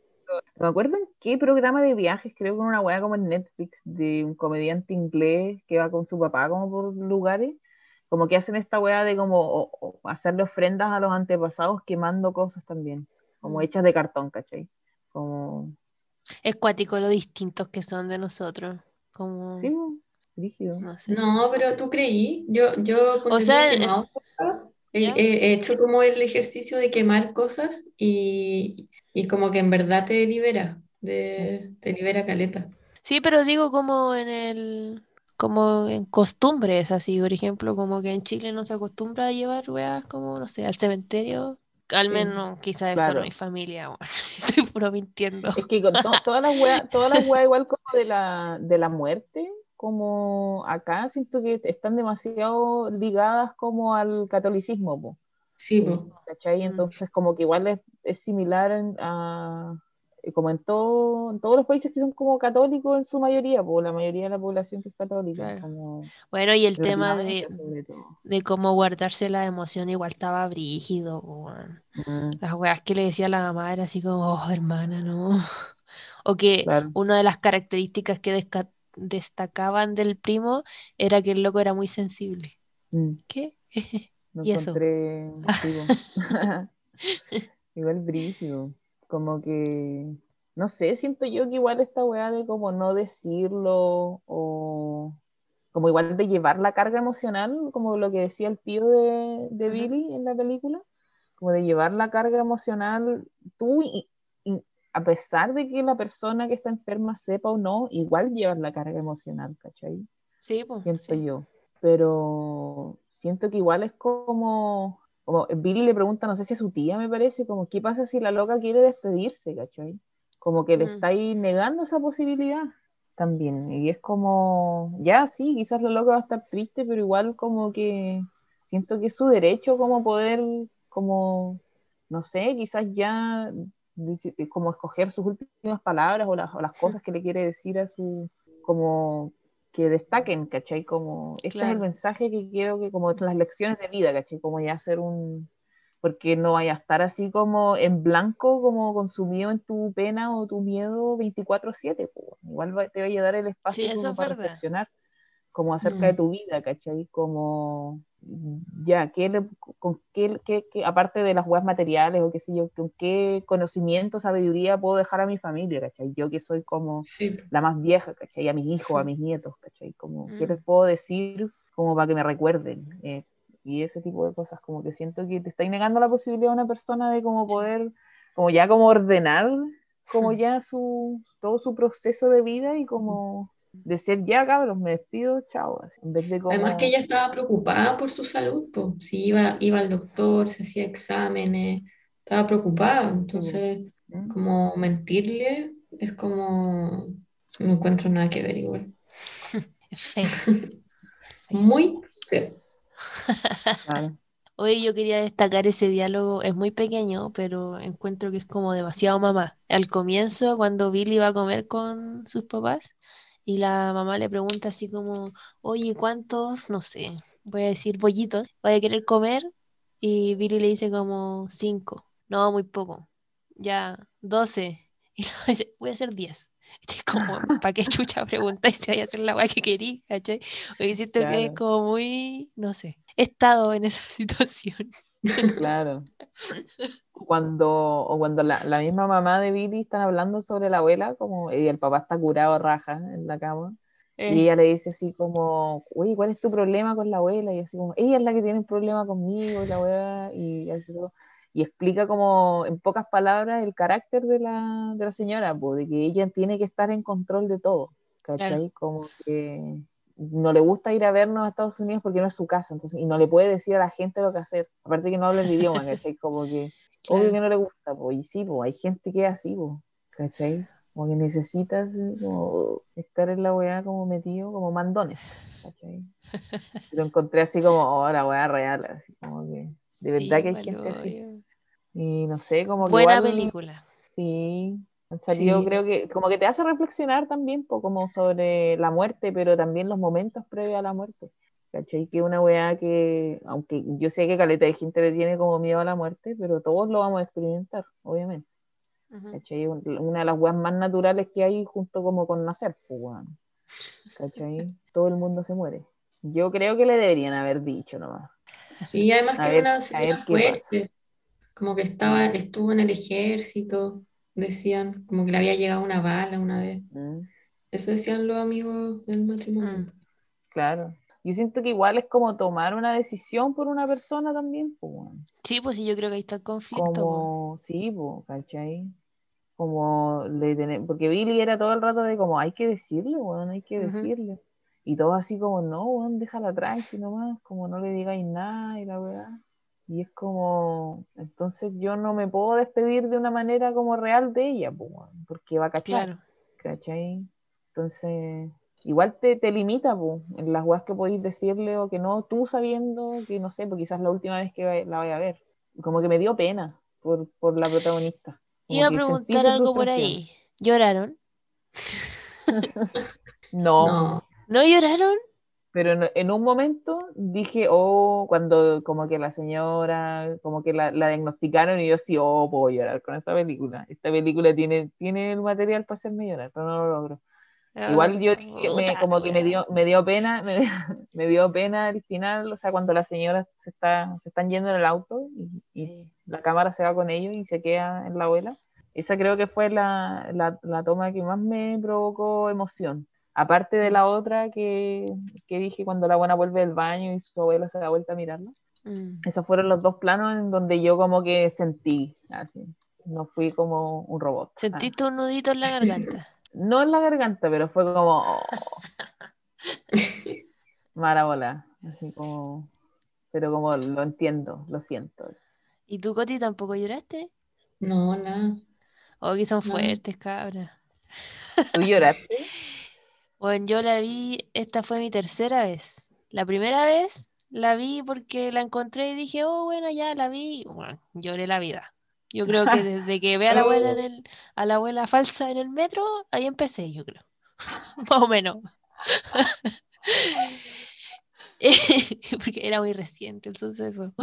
me acuerdo en qué programa de viajes, creo que en una weá como en Netflix, de un comediante inglés que va con su papá como por lugares, como que hacen esta weá de como o- o hacerle ofrendas a los antepasados quemando cosas también, como Mm. hechas de cartón, ¿cachai? Como, Es cuático lo distintos que son de nosotros. Como, sí, rígido. no sé. No, pero tú creí. Yo, yo sea, he quemado cosas. He, ¿Ya? he- he hecho como el ejercicio de quemar cosas y, y como que en verdad te libera, de, te libera caleta. Sí, pero digo como en el, como en costumbres así, por ejemplo, como que en Chile no se acostumbra a llevar weas como, no sé, al cementerio. Al Sí. menos quizás Claro. solo mi familia. Estoy puro mintiendo. Es que con to- todas las weas, todas las weas igual como de la, de la muerte, como acá siento que están demasiado ligadas como al catolicismo, po. Sí, po. ¿cachai? Mm. Entonces, como que igual es, es similar en- a, eh, como en, todo, en todos los países que son como católicos en su mayoría, pues la mayoría de la población que es católica. Claro. Como Bueno, y el tema de, de cómo guardarse la emoción igual estaba brígido. Mm, Las weas que le decía la mamá era así como, oh, hermana, no. O que claro. una de las características que destacaban del primo era que el loco era muy sensible. Mm, ¿Qué? lo Y eso. encontré igual brígido. Como que, no sé, siento yo que igual esta weá de como no decirlo o como igual de llevar la carga emocional, como lo que decía el tío de, de. Billy en la película, como de llevar la carga emocional tú y a pesar de que la persona que está enferma sepa o no, igual llevas la carga emocional, ¿cachai? Sí, pues. siento sí. yo. Pero siento que igual es como, como Billy le pregunta, no sé si a su tía me parece, como, ¿qué pasa si la loca quiere despedirse, ¿cachai? Como que le Mm. está ahí negando esa posibilidad también. Y es como, ya sí, quizás la loca va a estar triste, pero igual como que siento que es su derecho como poder, como, no sé, quizás ya como escoger sus últimas palabras o las, o las cosas que le quiere decir a su, como que destaquen, ¿cachai? Como, este es el Claro. mensaje que quiero que, como las lecciones de vida, ¿cachai? Como ya hacer un, porque no vaya a estar así como en blanco, como consumido en tu pena o tu miedo 24/7, po. igual va- te va a dar el espacio Sí, como para reflexionar, como acerca de Mm. tu vida, ¿cachai? Como, ya, ¿qué le- con qué, qué- qué- aparte de las weas materiales o qué sé yo, con qué conocimiento, sabiduría puedo dejar a mi familia, ¿cachai? Yo que soy como Sí, la más vieja, ¿cachai? A mis hijos, a mis nietos, ¿cachai? Como, ¿qué Mm. les puedo decir como para que me recuerden? Eh, y ese tipo de cosas, como que siento que te estáis negando la posibilidad a una persona de como poder, como ya como ordenar, como Hmm. ya su, todo su proceso de vida y como decir, ya cabros, me despido, chao, así, en vez de como... Además que ella estaba preocupada por su salud, pues. Si iba, iba al doctor, se hacía exámenes, estaba preocupada. Entonces, ¿Mm? como mentirle es como, no encuentro nada que ver igual. Feo. Muy feo. Claro. Hoy yo quería destacar ese diálogo, es muy pequeño, pero encuentro que es como demasiado mamá. Al comienzo, cuando Billy va a comer con sus papás y la mamá le pregunta así como, oye, ¿cuántos, no sé, voy a decir bollitos, voy a querer comer? Y Billy le dice como cinco, no, muy poco, ya, doce. Y luego dice, voy a hacer diez. Es como, ¿para qué chucha preguntáis si voy a hacer la weá que querí? ¿Cachai? Porque siento que es Claro. como muy, no sé, he estado en esa situación. Claro. Cuando, o cuando la, la misma mamá de Billy están hablando sobre la abuela, como y el papá está curado raja en la cama, y Eh, ella le dice así como, oye, ¿cuál es tu problema con la abuela? Y así como, ella es la que tiene un problema conmigo, la abuela, y así todo. Y explica como en pocas palabras el carácter de la, de la señora, pues, de que ella tiene que estar en control de todo, ¿cachai? Claro. Como que no le gusta ir a vernos a Estados Unidos porque no es su casa, entonces, y no le puede decir a la gente lo que hacer, aparte que no habla el idioma, ¿cachai? Como que, obvio que no le gusta, pues, y sí, pues, hay gente que es así, pues, ¿cachai? Como que necesitas como, estar en la weá como metido, como mandones, ¿cachai? Lo encontré así como, oh, la weá real, así como que, de verdad sí, que hay gente así. Y no sé, como que Buena igual, película. sí, han salido, Sí. creo que, como que te hace reflexionar también, po, como sobre la muerte, pero también los momentos previos a la muerte. ¿Cachai? Que una weá que, aunque yo sé que caleta de gente le tiene como miedo a la muerte, pero todos lo vamos a experimentar, obviamente. ¿cachai? Un- Una de las weas más naturales que hay junto como con nacer, pues, weón. ¿cachai? Todo el mundo se muere. Yo creo que le deberían haber dicho nomás. Sí, además A que ver- era una a señora fuerte. Como que estaba, estuvo en el ejército, decían, como que le había llegado una bala una vez. Mm, Eso decían los amigos del matrimonio. Mm. claro. Yo siento que igual es como tomar una decisión por una persona también, pues. Sí, pues sí, yo creo que ahí está el conflicto. po. Como, sí, po, ¿cachai? Como de tener, porque Billy era todo el rato de como, hay que decirle, weón, hay que decirle. Y todo así como, no, weón, déjala tranqui nomás, como no le digáis nada y la weá. Y es como, entonces yo no me puedo despedir de una manera como real de ella, pues, porque va a cachar, Claro. ¿cachai? Entonces, igual te, te limita, pues, en las weas que podéis decirle o que no, tú sabiendo que no sé, pues quizás la última vez que la vaya a ver. Como que me dio pena por, por la protagonista. Como Iba a preguntar algo por ahí. ¿Lloraron? No, No, ¿No lloraron? Pero en, en un momento dije, oh, cuando como que la señora, como que la, la diagnosticaron y yo sí, oh, puedo llorar con esta película. Esta película tiene, tiene el material para hacerme llorar, pero no lo logro. Igual yo dije, me- como que me dio, me dio pena, me, me dio pena al final, o sea, cuando las señoras se, está, se están yendo en el auto y, y Sí. la cámara se va con ellos y se queda en la abuela. Esa creo que fue la, la, la toma que más me provocó emoción. Aparte de la otra que, que dije cuando la buena vuelve del baño y su abuela se da vuelta a mirarla. Mm. Esos fueron los dos planos en donde yo como que sentí, así. No fui como un robot. Ah. ¿Sentiste un nudito en la garganta? No en la garganta, pero fue como... oh, mala bola. Así como... Pero como lo entiendo, lo siento. ¿Y tú, Coti, tampoco lloraste? no, nada. Oh, que son No. fuertes, cabras. ¿Tú lloraste? Bueno, yo la vi, esta fue mi tercera vez. La primera vez la vi porque la encontré y dije, oh, bueno, ya la vi. Bueno, lloré la vida. Yo creo que desde que ve a la abuela en el, a la abuela falsa en el metro, ahí empecé, yo creo. Más o menos. Porque era muy reciente el suceso.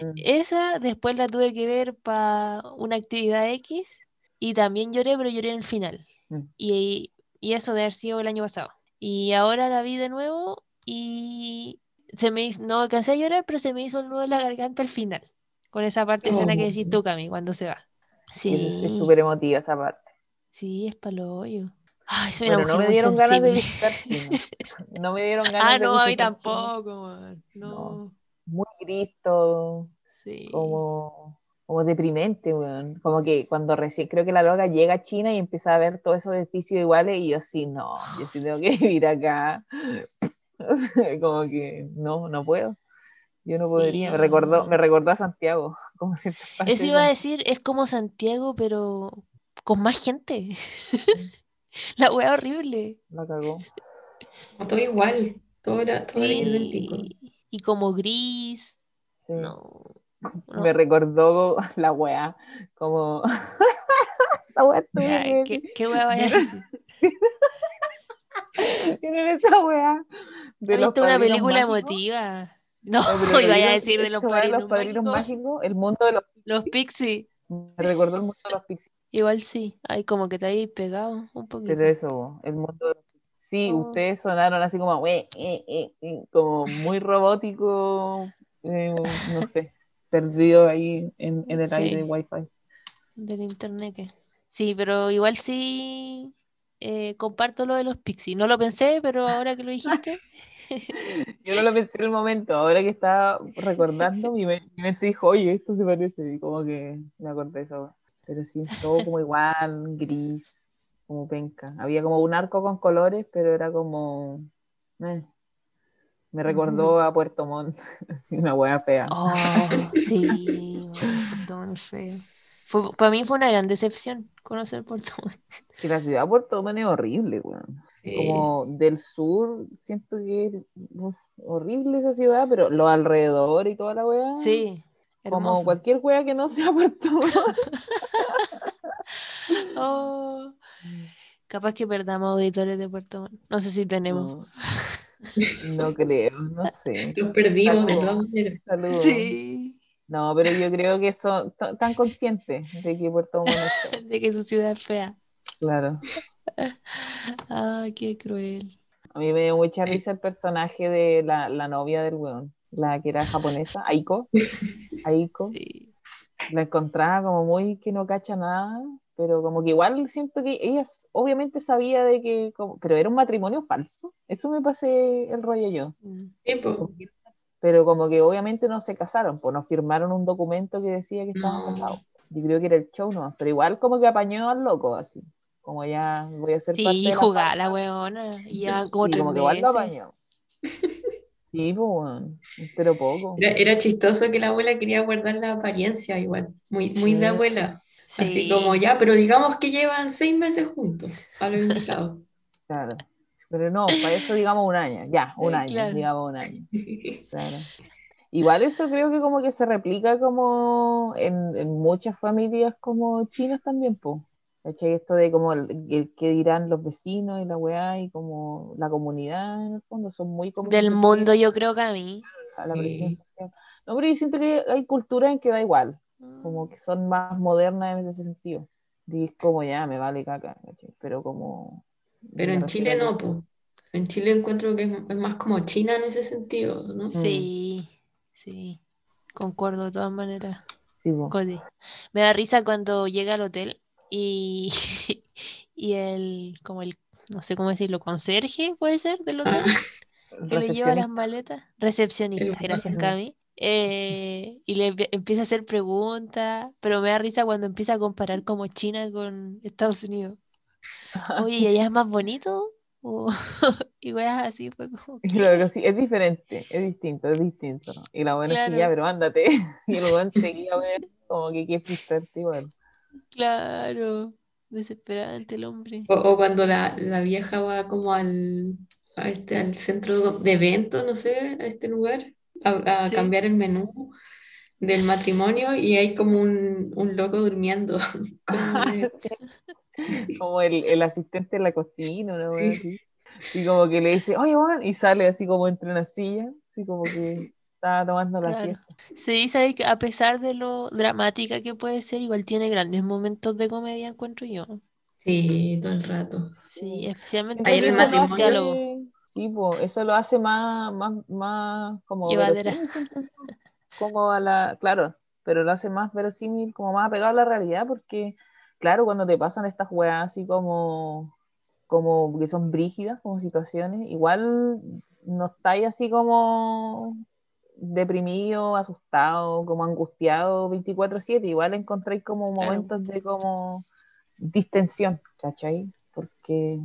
Mm. Esa después la tuve que ver para una actividad X y también lloré, pero lloré en el final. Mm. Y, y eso de haber sido el año pasado. Y ahora la vi de nuevo y se me hizo- no alcancé a llorar, pero se me hizo el nudo en la garganta al final. Con esa parte escena que Oh. decís tú, Cami, cuando se va. Sí, es- súper emotiva esa parte. sí, es palo hoyo. Ay, soy una Bueno, no me muy dieron ganas de visitar China. No me dieron ganas Ah, de no, a mí tampoco, man. No, Muy gris todo, sí. como, como deprimente, weón. Como que cuando recién, creo que la loca llega a China y empieza a ver todos esos edificios iguales y yo sí, no, yo sí tengo que vivir acá. O sea, como que no, no puedo. Yo no podría. Me recordó, me recordó a Santiago, como partes Eso iba a de- decir, es como Santiago, pero con más gente. La wea horrible. La cagó. Todo igual, todo era, todo era Sí, idéntico. Y como gris. Sí. No. No. Me recordó la weá, como... Esa weá ¿qué, qué wea vaya a decir? Tienen esa weá. ¿Has visto una película mágicos. emotiva? No, No, iba a decir de los weá padrinos, los padrinos mágicos. mágicos, el mundo de los Los Pixies. me recordó el mundo de los pixies. Igual sí. Ay, como que te habéis pegado un poquito. Pero eso, el mundo de los. Sí, Oh. ustedes sonaron así como, "Weh, eh, eh, eh", como muy robótico, eh, no sé, perdido ahí en, en el Sí. aire Wi-Fi. Del internet que. Sí, pero igual sí eh, comparto lo de los Pixies. No lo pensé, pero ahora que lo dijiste, Yo no lo pensé en el momento, ahora que estaba recordando, mi, me- mi mente dijo, oye, esto se parece, y como que me acordé de eso. Pero sí, todo como igual, gris, como penca. Había como un arco con colores, pero era como... eh. Me recordó a Puerto Montt, así una hueá fea. Oh, sí, es feo. Fue, para mí fue una gran decepción conocer Puerto Montt. Que la ciudad de Puerto Montt es horrible, weón. Sí. Como del sur, siento que es uf, horrible esa ciudad, pero los alrededores y toda la weá. Sí, Como hermoso. cualquier weá que no sea Puerto Montt. Oh, capaz que perdamos auditores de Puerto Montt. No sé si tenemos. No, no creo, no sé. Los perdimos de Saludos. todas maneras. Saludos. Sí. No, pero yo creo que son tan conscientes de que Puerto Montt. De que su ciudad es fea. Claro. Ay, qué cruel. A mí me dio mucha risa el personaje de la, la novia del weón, la que era japonesa, Aiko. Aiko. Sí. La encontraba como muy que no cacha nada, pero como que igual siento que ella obviamente sabía de que, como- pero era un matrimonio falso. Eso me pasé el rollo yo. Mm. Sí, po. Pero como que obviamente no se casaron, pues no firmaron un documento que decía que estaban No. casados. Yo creo que era el show nomás, pero igual como que apañó al loco así. Como ya voy a ser parte Sí, de la jugaba la weona. Y ya como Sí, como que igual lo apañó. Sí, pues bueno, pero poco. Era, era chistoso que la abuela quería guardar la apariencia igual, muy, muy de Sí. Así Sí. como ya, pero digamos que llevan seis meses juntos, a lo invitado. Claro. Pero no, para eso digamos un año, ya, un Eh, año, claro. digamos un año. Claro. Igual eso creo que como que se replica como en, en muchas familias como chinas también, pues. ¿Cachai? Esto de como el, dirán los vecinos y la weá y como la comunidad en el fondo son muy como Del mundo, yo creo que a mí. a la presión Sí. social. No, pero yo siento que hay culturas en que da igual, como que son más modernas en ese sentido. Y es como ya, me vale caca, ¿cachai? Pero como... Pero en Chile no, pues. En Chile encuentro que es, es más como China en ese sentido, ¿no? Sí, sí. Concuerdo de todas maneras. Sí. Me da risa cuando llega al hotel y, y el, como el, no sé cómo decirlo, conserje, puede ser, del hotel, Ah, que le lleva las maletas. Recepcionista, El- gracias. Cami. Eh, y le empie- empieza a hacer preguntas, pero me da risa cuando empieza a comparar como China con Estados Unidos. Oye, ¿y allá es más bonito? O- y weas así fue como Y que- Claro que sí, es diferente, es distinto, es distinto. Y la buena sí, Claro. ya, pero ándate. Y el buen seguía ver como que qué frustrante igual. Claro, desesperante el hombre. O, o cuando la, la vieja va como al, a este, al centro de eventos, no sé, a este lugar, a, a Sí. cambiar el menú del matrimonio y hay como un, un loco durmiendo. Como de- Como el, el asistente en la cocina, una wea así. Y como que le dice, oye, Juan, y sale así como entre una silla, así como que estaba tomando la Claro. siesta. Sí, sabes que a pesar de lo dramática que puede ser, igual tiene grandes momentos de comedia, encuentro yo. Sí, todo el rato. Sí, especialmente en el matrimonio- eso lo hace más, más, más como como a la, claro, pero lo hace más verosímil, como más apegado a la realidad, porque, claro, cuando te pasan estas weas así como, como que son brígidas, como situaciones, igual no estáis así como deprimido, asustado, como angustiado 24/7, igual encontráis como Claro. momentos de como distensión, ¿cachai? Porque,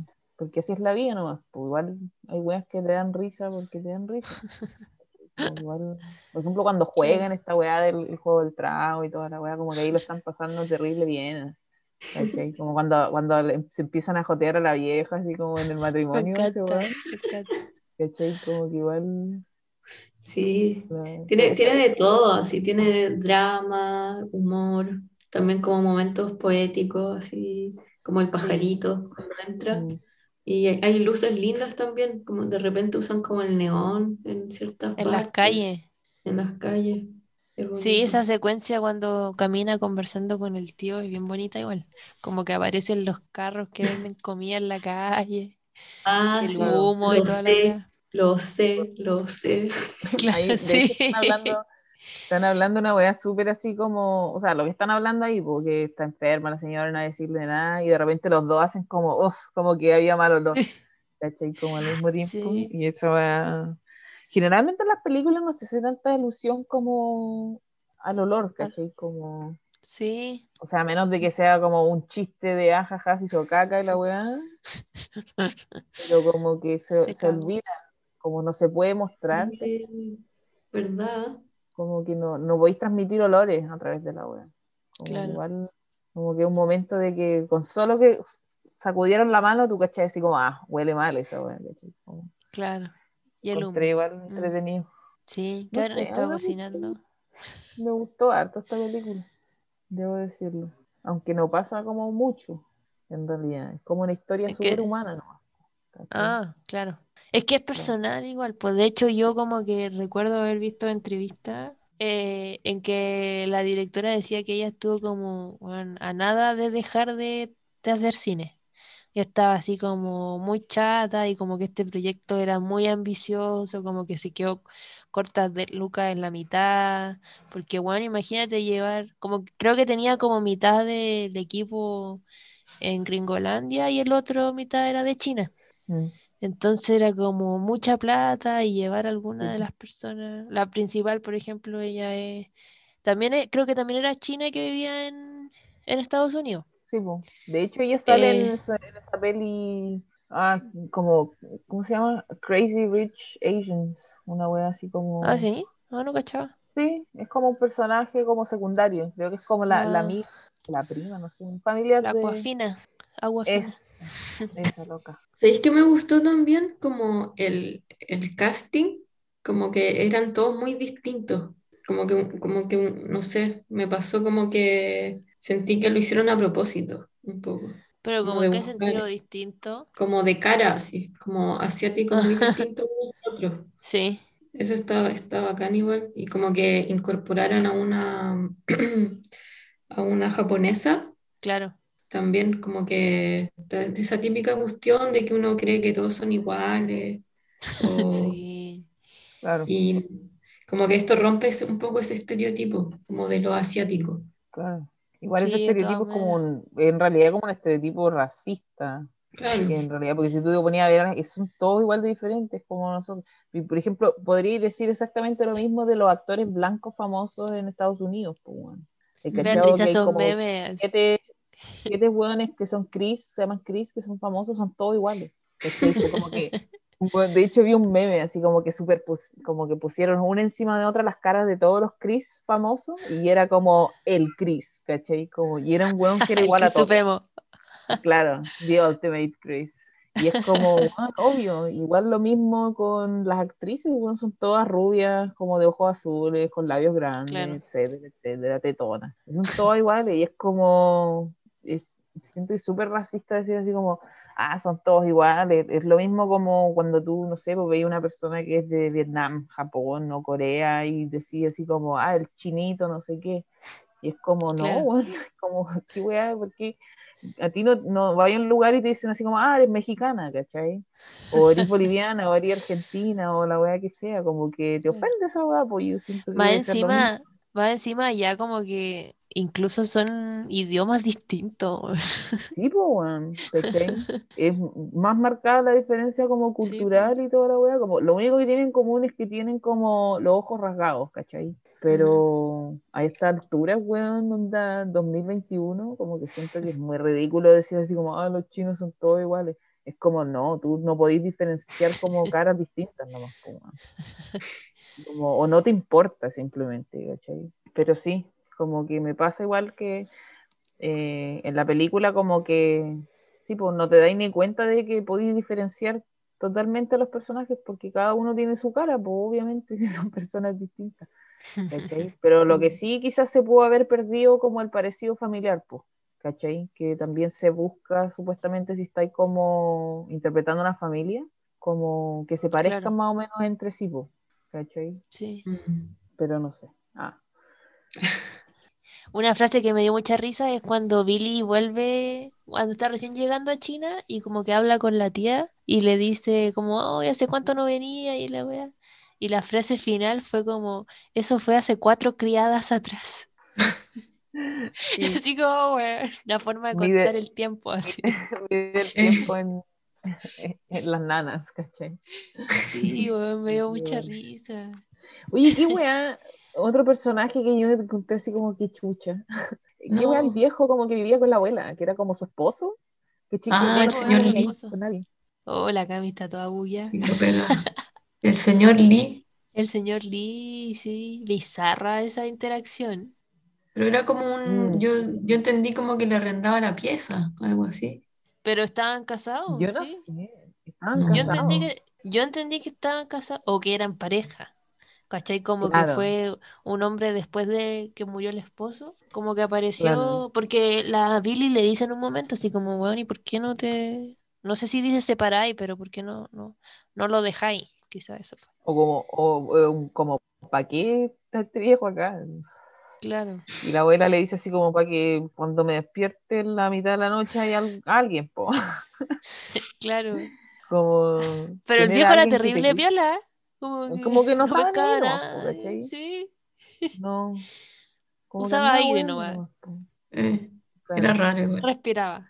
porque así es la vida nomás, pues igual hay weas que te dan risa porque te dan risa. Igual, por ejemplo, cuando juegan esta weá del el juego del trago y toda la weá, como que ahí lo están pasando terrible bien. ¿cachai? Como cuando, cuando se empiezan a jotear a la vieja, así como en el Me matrimonio. encanta, me encanta. ¿cachai? Como que igual. Sí, la- tiene, tiene de todo, así, tiene drama, humor, también como momentos poéticos, así como el pajarito cuando entra. Mm, Y hay, hay luces lindas también, como de repente usan como el neón en ciertas En las calles. en las calles. Es Sí, esa secuencia cuando camina conversando con el tío es bien bonita igual. Como que aparecen los carros que venden comida en la calle, Ah, el sí, humo y lo toda sé, lo sé, lo sé. Claro, ahí, sí. hablando, están hablando una weá súper así como, o sea, lo que están hablando ahí, porque está enferma la señora, no decirle nada, y de repente los dos hacen como, uff, como que había mal olor, ¿cachai? Como al mismo tiempo, Sí. y eso va... Generalmente en las películas no se hace tanta alusión como al olor, ¿cachai? Como, Sí, o sea, a menos de que sea como un chiste de ajaja, si hizo caca y la weá, pero como que se, Se se olvida, como no se puede mostrar, Sí, ¿Verdad? Como que no, no podéis transmitir olores a través de la web. Como Claro. igual, como que un momento de que con solo que sacudieron la mano, tú cachai así como, ah, huele mal esa. Como, claro. Y el humo. igual Mm. entretenido. Sí, No que habrán sé, me- cocinando. Me gustó harto esta película, debo decirlo. Aunque no pasa como mucho, en realidad. Es como una historia súper humana, Ah, claro. Es que es personal igual. Pues de hecho yo como que recuerdo haber visto entrevistas eh, en que la directora decía que ella estuvo como a nada de dejar de, de hacer cine. Ya estaba así como muy chata y como que este proyecto era muy ambicioso, como que se quedó corta de lucas en la mitad, porque bueno, imagínate llevar, como creo que tenía como mitad del equipo en Gringolandia y el otro mitad era de China. Mm. Entonces era como mucha plata y llevar a alguna de las personas, la principal, por ejemplo, ella es, también es- creo que también era china y que vivía en, en Estados Unidos. Sí. De hecho, ella sale en Eh. esa, en esa peli, ah, como, ¿cómo se llama? Crazy Rich Asians, una wea así como... Ah, sí, ah, no cachaba. Sí, es como un personaje como secundario, creo que es como la, la Ah. amiga, la prima, no sé, un familiar La de... agua fina, agua. Es, loca. ¿Sabéis que me gustó también como el, el casting? Como que eran todos muy distintos. Como que, como que, no sé, me pasó como que sentí que lo hicieron a propósito, un poco. Pero como como de en qué buscar- sentido distinto. Como de cara, así, como asiático muy distinto uno del otro. Sí, Eso está, está bacán igual. Y como que incorporaran a una, a una japonesa claro. También como que esa típica cuestión de que uno cree que todos son iguales o- Sí. Claro, y como que esto rompe ese- un poco ese estereotipo como de lo asiático. claro. Igual ese Sí, de estereotipo es como un, en realidad como un estereotipo racista. Claro, que en realidad, porque si tú te ponías a ver, es- son todos igual de diferentes como nosotros. Y, por ejemplo, podría decir exactamente lo mismo de los actores blancos famosos en Estados Unidos. Pues, hay esos como memes. siete, siete hueones que son Chris, se llaman Chris, que son famosos, son todos iguales. como que, de hecho vi un meme así como que superpus- como que pusieron una encima de otra las caras de todos los Chris famosos y era como el Chris, ¿cachai? Como, y era un hueón que era igual a todos. Supremo. Claro, The Ultimate Chris. Y es como, ah, obvio, igual lo mismo con las actrices, bueno, son todas rubias, como de ojos azules, con labios grandes, Claro. etcétera, etcétera, tetonas. Son todas iguales y es como, es, siento súper racista decir así como, ah, son todos iguales. Es lo mismo como cuando tú, no sé, pues veis una persona que es de Vietnam, Japón o Corea y decís así como, ah, el chinito, no sé qué. Y es como, no, como, ¿qué weá? ¿Por qué? a ti no, no vas a un lugar y te dicen así como, ah, eres mexicana, ¿cachai? O eres boliviana, o eres argentina, o la weá que sea, como que te ofende esa weá, pues yo siento que lo encima, más encima ya como que incluso son idiomas distintos. Sí, pues. Es más marcada la diferencia como Sí, cultural y toda la weá, como, lo único que tienen en común es que tienen como los ojos rasgados, ¿cachai? Pero a esta altura, weón, onda 2021, como que siento que es muy ridículo decir así como, ah, los chinos son todos iguales. Es como, no, tú no podéis diferenciar como caras distintas nomás, weón. Como, o no te importa simplemente, ¿cachai? Pero sí, como que me pasa igual que eh, en la película como que, sí, pues no te dais ni cuenta de que podéis diferenciar totalmente a los personajes porque cada uno tiene su cara, pues obviamente si son personas distintas. ¿cachai? Pero lo que sí quizás se pudo haber perdido como el parecido familiar, pues, ¿cachai? Que también se busca supuestamente si estáis como interpretando una familia, como que se parezcan Claro. más o menos entre sí, pues, ¿cachai? Sí. Mm. Pero no sé. Ah, Una frase que me dio mucha risa es cuando Billy vuelve, cuando está recién llegando a China y como que habla con la tía y le dice como, oh, ¿hace cuánto no venía? Y la wea. Y la frase final fue como, eso fue hace cuatro criadas atrás. Y Sí. así como, wea, la forma de Mide- contar el tiempo así. El tiempo en, en las nanas, ¿cachai? Sí, weón, me dio mucha risa. Oye, qué weá, otro personaje que yo encontré así como que chucha. Qué weá, el No. viejo como que vivía con la abuela, que era como su esposo. Que chico, Ah, no el señor Lee. ahí con nadie. Oh, la Cami está toda bulla. Sí. El señor Lee, El señor Lee, sí, bizarra esa interacción. pero era como un, Mm. yo, yo entendí como que le arrendaba la pieza, algo así. Pero estaban casados, Yo no ¿sí? sé. Estaban No. Yo casados. entendí que, yo entendí que estaban casados o que eran pareja. ¿Cachai? Como que fue un hombre después de que murió el esposo, como que apareció, Claro. porque la Billy le dice en un momento así como, bueno, ¿y por qué no te, no sé si dice separáis, pero por qué no, no, no lo dejáis? Quizá eso fue. O como, o, eh, como ¿para qué está este viejo acá? Claro. Y la abuela le dice así como para que cuando me despierte en la mitad de la noche hay al- alguien, po. Claro. Como Pero el viejo era te terrible piola. ¿eh? Como que, Como que po, ¿cachai? Sí. No. Usaba aire nomás. nomás, po. Eh, era raro igual. Respiraba.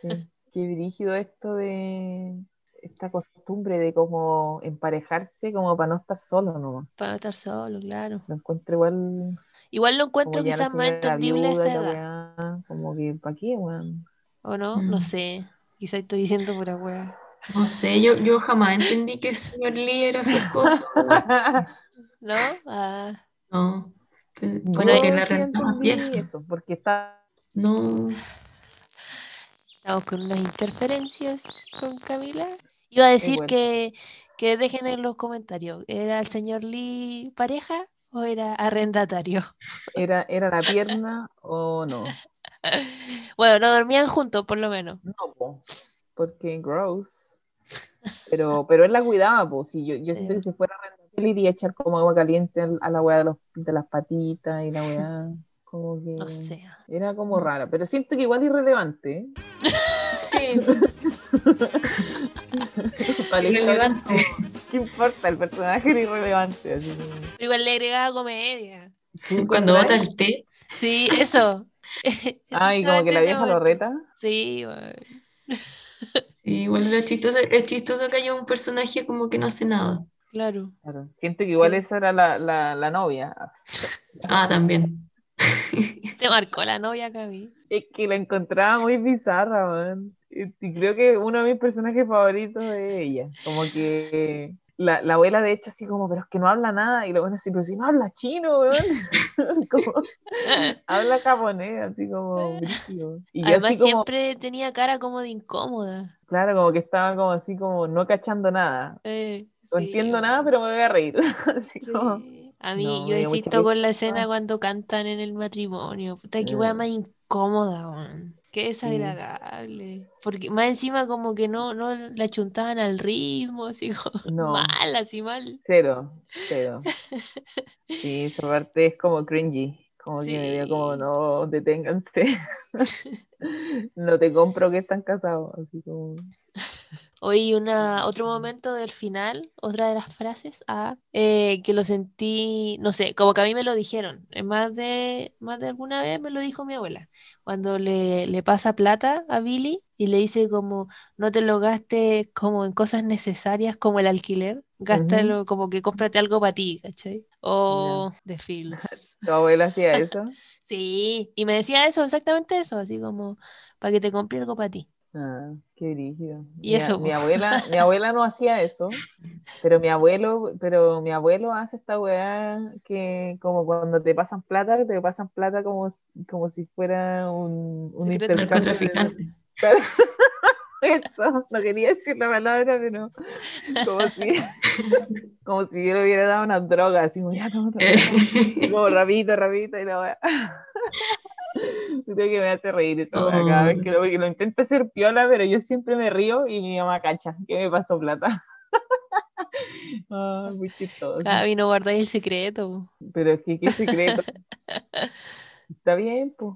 sí. Qué brígido esto de esta costumbre de como emparejarse como para no estar solo nomás. Para no estar solo, claro. Lo encuentro igual Igual lo encuentro quizás más entendible viuda esa edad. weá, como que ¿para qué, weón? ¿O no? No Mm. sé. Quizás estoy diciendo pura wea. No sé, yo, yo jamás entendí que el señor Lee era su esposo. ¿No? Ah, No. Bueno, que piezas. eso, porque está No. estamos con unas interferencias con Camila. Iba a decir bueno. que, que dejen en los comentarios. ¿Era el señor Lee pareja o era arrendatario? era, era la pierna o no. Bueno, no dormían juntos, por lo menos. No, po, porque gross. Pero, pero él la cuidaba, pues. Si yo, yo Sí. siento que si fuera él iría a echar como agua caliente al- a la weá de, los, de las patitas y la weá. Como que No sé. era como rara. Pero siento que igual irrelevante. ¿eh? Sí, Para la historia, relevante. ¿Qué importa? El personaje era irrelevante. Así Pero igual le agregaba comedia. ¿Tú Cuando bota el té, Sí, eso. Ah, y como que la vieja lo reta. Sí, bueno. sí, igual lo chistoso, es chistoso que haya un personaje como que no hace nada. claro. Claro. Siento que igual Sí. esa era la, la, la novia. Ah, también. Te marcó la novia, Cami. Es que la encontraba muy bizarra, man. Y y creo que uno de mis personajes favoritos de ella. Como que la, la abuela, de hecho, así como, pero es que no habla nada. Y la abuela así, pero si no habla chino, weón. como, habla japonés, así como brígido. Y yo Además, así como, siempre tenía cara como de incómoda. claro, como que estaba como así como no cachando nada. Eh, No sí, entiendo nada, pero me voy a reír. así Sí. como, A mí, No, yo insisto con la escena cuando cantan en el matrimonio. Puta, qué wea Mm. más incómoda, man. Qué desagradable. Porque más encima como que no, no la chuntaban al ritmo, así como No. mal, así mal. Cero, cero. Sí, esa parte es como cringy. Como que me dio como, no, deténganse. no te compro que están casados. Así como. Hoy una, otro momento del final, otra de las frases, ah, eh, que lo sentí, no sé, como que a mí me lo dijeron, eh, más de, más de alguna vez me lo dijo mi abuela, cuando le, le pasa plata a Billy y le dice como, no te lo gastes como en cosas necesarias como el alquiler, gástalo como que cómprate algo para ti, ¿cachai? O The Feels. Tu abuela hacía eso. Sí, y me decía eso, exactamente eso, así como, para que te compre algo para ti. Ah, qué rígido. Y Mi, eso, mi abuela, mi abuela no hacía eso, pero mi abuelo, pero mi abuelo hace esta weá que como cuando te pasan plata, te pasan plata como, si- como si fuera un, intercambio de- Eso, no quería decir la palabra, pero como si, como si yo le hubiera dado una droga, así como ya toma, toma, Eh, como rapidito, rapidito, y la weá. Creo que me hace reír eso cada vez Oh. que lo, porque lo intento hacer piola, pero yo siempre me río y mi mamá cacha que me pasó plata. Ah, muy chistoso. No guardáis el secreto. Pero es que qué secreto. Está bien, pues.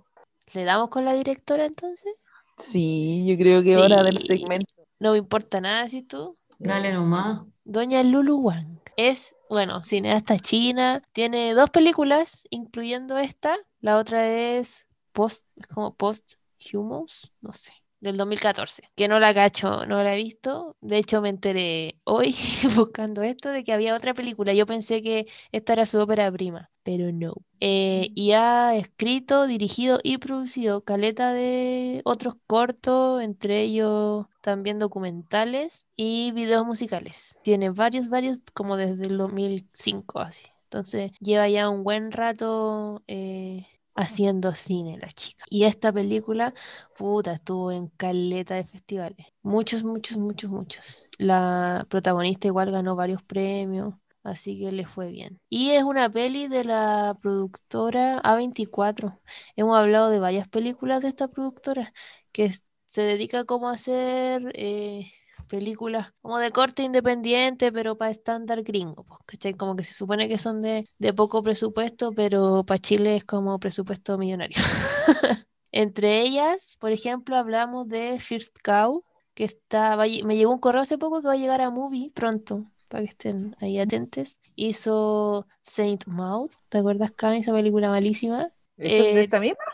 ¿Le damos con la directora entonces? Sí, yo creo que hora del Sí. segmento. No me importa nada si tú. Dale nomás. Doña Lulu Wang es, bueno, cineasta china. Tiene dos películas, incluyendo esta. La otra es Post, es como Post Humans, no sé, del 2014. Que no la cacho, no la he visto. De hecho, me enteré hoy buscando esto de que había otra película. Yo pensé que esta era su ópera prima, pero no. Eh, y ha escrito, dirigido y producido caleta de otros cortos, entre ellos también documentales y videos musicales. Tiene varios, varios, como desde el 2005 así. Entonces lleva ya un buen rato eh, haciendo cine la chica. Y esta película, puta, estuvo en caleta de festivales. Muchos, muchos, muchos, muchos. La protagonista igual ganó varios premios. Así que le fue bien. Y es una peli de la productora A24. Hemos hablado de varias películas de esta productora que se dedica como a hacer eh, películas como de corte independiente, pero para estándar gringo, pues. Como que se supone que son de, de poco presupuesto, pero para Chile es como presupuesto millonario. Entre ellas, por ejemplo, hablamos de First Cow, que está, me llegó un correo hace poco que va a llegar a Movie pronto, para que estén ahí atentos. Hizo Saint Maud, ¿te acuerdas, Cami? Esa película malísima. ¿Eso es de Eh, esta misma?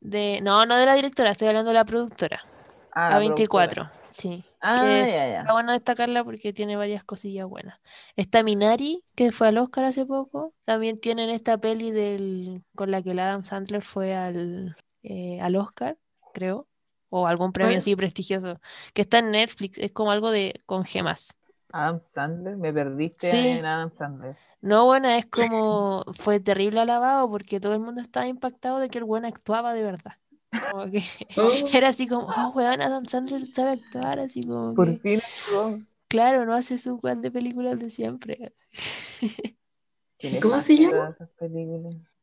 De, no, no de la directora, estoy hablando de la productora. Ah, la A24, productora. sí. Ah, que ya, ya. Está bueno destacarla porque tiene varias cosillas buenas. Está Minari, que fue al Oscar hace poco. También tienen esta peli del, con la que el Adam Sandler fue al, eh, al Oscar, creo. O algún premio así prestigioso. Que está en Netflix. Es como algo de con gemas. Adam Sandler, me perdiste Sí. en Adam Sandler. No, bueno, es como fue terrible alabado porque todo el mundo estaba impactado de que el buen actuaba de verdad. Como que Oh, era así como, oh, weón, Adam Sandler sabe actuar, así como Por que, fin actuó. claro, no hace su weón de películas de siempre. ¿Qué le ¿Cómo se llama?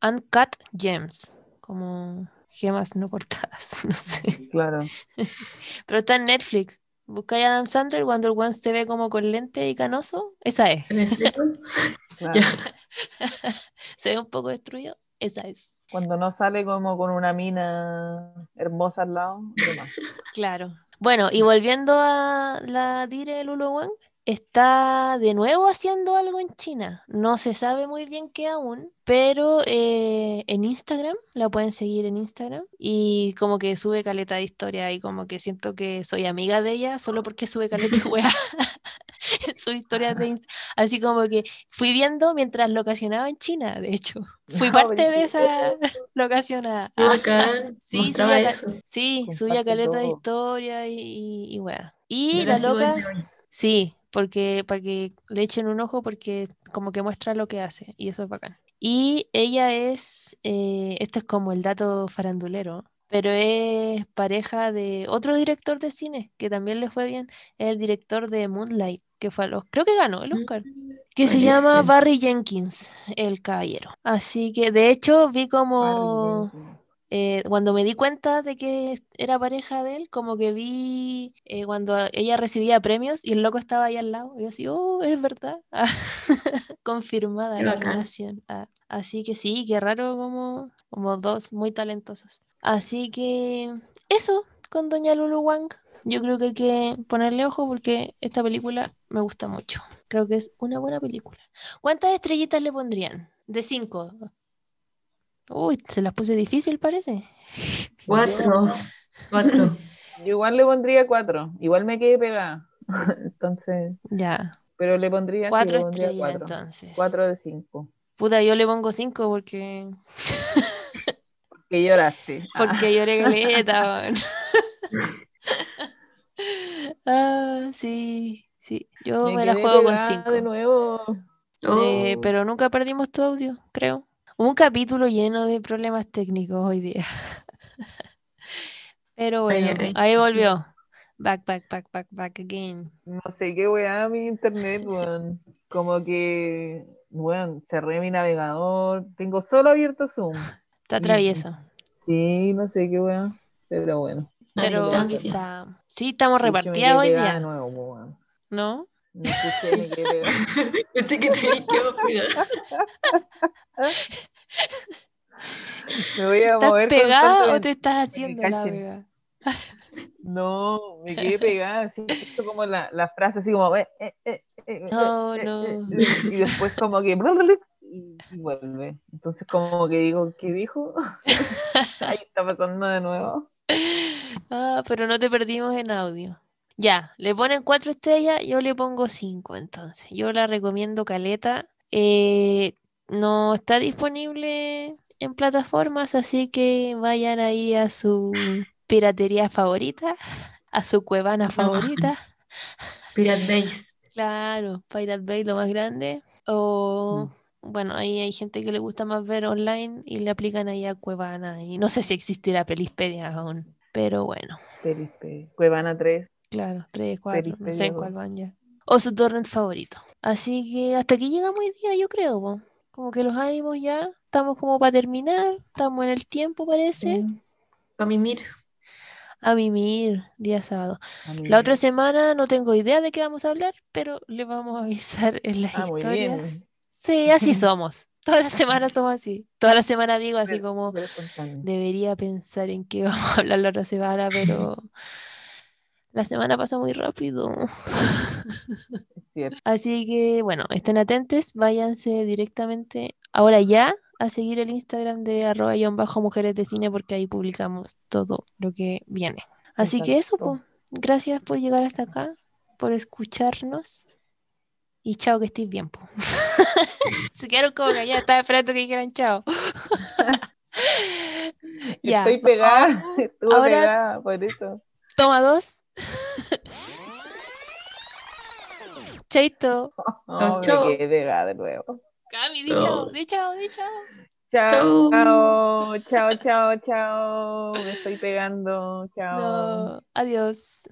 Uncut Gems, como gemas no cortadas, no sé. Claro. Pero está en Netflix. Buscáis a Adam Sandler, Wonder Woman se ve como con lente y canoso. Esa es. Se ve un poco destruido. Esa es. Cuando no sale como con una mina hermosa al lado. Claro. Bueno, y volviendo a la Dire Lulu Wang, está de nuevo haciendo algo en China. No se sabe muy bien qué aún, pero eh, en Instagram, la pueden seguir en Instagram, y como que sube caleta de historia y como que siento que soy amiga de ella solo porque sube caleta de wea en sus historias de Inst- Así como que fui viendo mientras locacionaba en China, de hecho. Fui No, parte de esa locacionada. Sí, subía eso. Sí, subía caleta de historia y, y, y wea. Y Yo la loca, sí, porque para que le echen un ojo porque como que muestra lo que hace y eso es bacán. Y ella es, eh, este es como el dato farandulero, pero es pareja de otro director de cine que también le fue bien, el director de Moonlight, que fue a los, creo que ganó el Oscar, que se llama. Barry Jenkins, el caballero. Así que de hecho vi como... Eh, cuando me di cuenta de que era pareja de él, como que vi eh, cuando ella recibía premios y el loco estaba ahí al lado. Y yo así, oh, es verdad. Ah, confirmada Qué la bacán. relación. Ah, así que sí, qué raro como, como dos muy talentosos. Así que eso con Doña Lulu Wang. Yo creo que hay que ponerle ojo porque esta película me gusta mucho. Creo que es una buena película. ¿Cuántas estrellitas le pondrían? De cinco. Uy, se las puse difícil, parece. Cuatro. Cuatro. Yo igual le pondría cuatro. Igual me quedé pegada. Entonces, Ya, pero le pondría, sí, cuatro le pondría estrellas cuatro. entonces. Cuatro de cinco. Puta, yo le pongo cinco porque, Que lloraste. Ah, porque lloré caleta. ah, sí, sí. Yo me, la quedé juego con cinco. de nuevo. Eh, pero nunca perdimos tu audio, creo. Un capítulo lleno de problemas técnicos hoy día. Pero bueno, ay. ahí volvió. Back, back, back, back, back again. No sé qué weá mi internet, weón. Como que, weón, cerré mi navegador. Tengo solo abierto Zoom. Está travieso. Sí, no sé qué weá. Pero bueno. Pero está. Sí, estamos repartidas hoy día, nuevo. ¿no? Me quedé pegada. Pensé que te pegada. Me voy a ¿Estás mover pegada o te estás haciendo la cachen. pega? No, me quedé pegada. Siento como la, la frase así como. eh, eh, eh, eh, Oh, eh, eh, no. eh, y después como que. Y, y vuelve. Entonces, como que digo, ¿qué dijo? Ahí está pasando de nuevo. Ah, pero no te perdimos en audio. Ya, le ponen cuatro estrellas, yo le pongo cinco entonces. Yo la recomiendo caleta. Eh, no está disponible en plataformas, así que vayan ahí a su piratería favorita, a su cuevana favorita. Pirate Base. Claro, Pirate Bay lo más grande. O Mm. bueno, ahí hay gente que le gusta más ver online y le aplican ahí a Cuevana. Y no sé si existirá Pelispedia aún, pero bueno. Perispe. Cuevana 3. Claro, tres, cuatro, no sé cuál van ya. O su torrent favorito. Así que hasta aquí llegamos hoy día, yo creo. po. Como que los ánimos ya estamos como para terminar, estamos en el tiempo, parece. Para mimir. A mimir, día sábado. A La otra semana no tengo idea de qué vamos a hablar, pero le vamos a avisar en las Ah, muy historias. bien. Sí, así somos. Todas las semanas somos así. Todas las semanas digo así como debería pensar en qué vamos a hablar la otra semana, pero la semana pasa muy rápido. Así que bueno, estén atentos, váyanse directamente ahora ya a seguir el Instagram de arroba guion bajo mujeres de cine porque ahí publicamos todo lo que viene. Así que eso, pues, gracias por llegar hasta acá, por escucharnos y chao, que estés bien, po. Se quedaron como que ya estaba esperando que dijeran chao. Ya, Estoy pegada, estuve Ahora- pegada por eso. Toma dos. Chaito. Oh, chao. me quedé de nuevo. Cami, di chao, di chao, di chao. Chao, Chao. chao, chao, chao, chao. Me estoy pegando. Chao. No, adiós.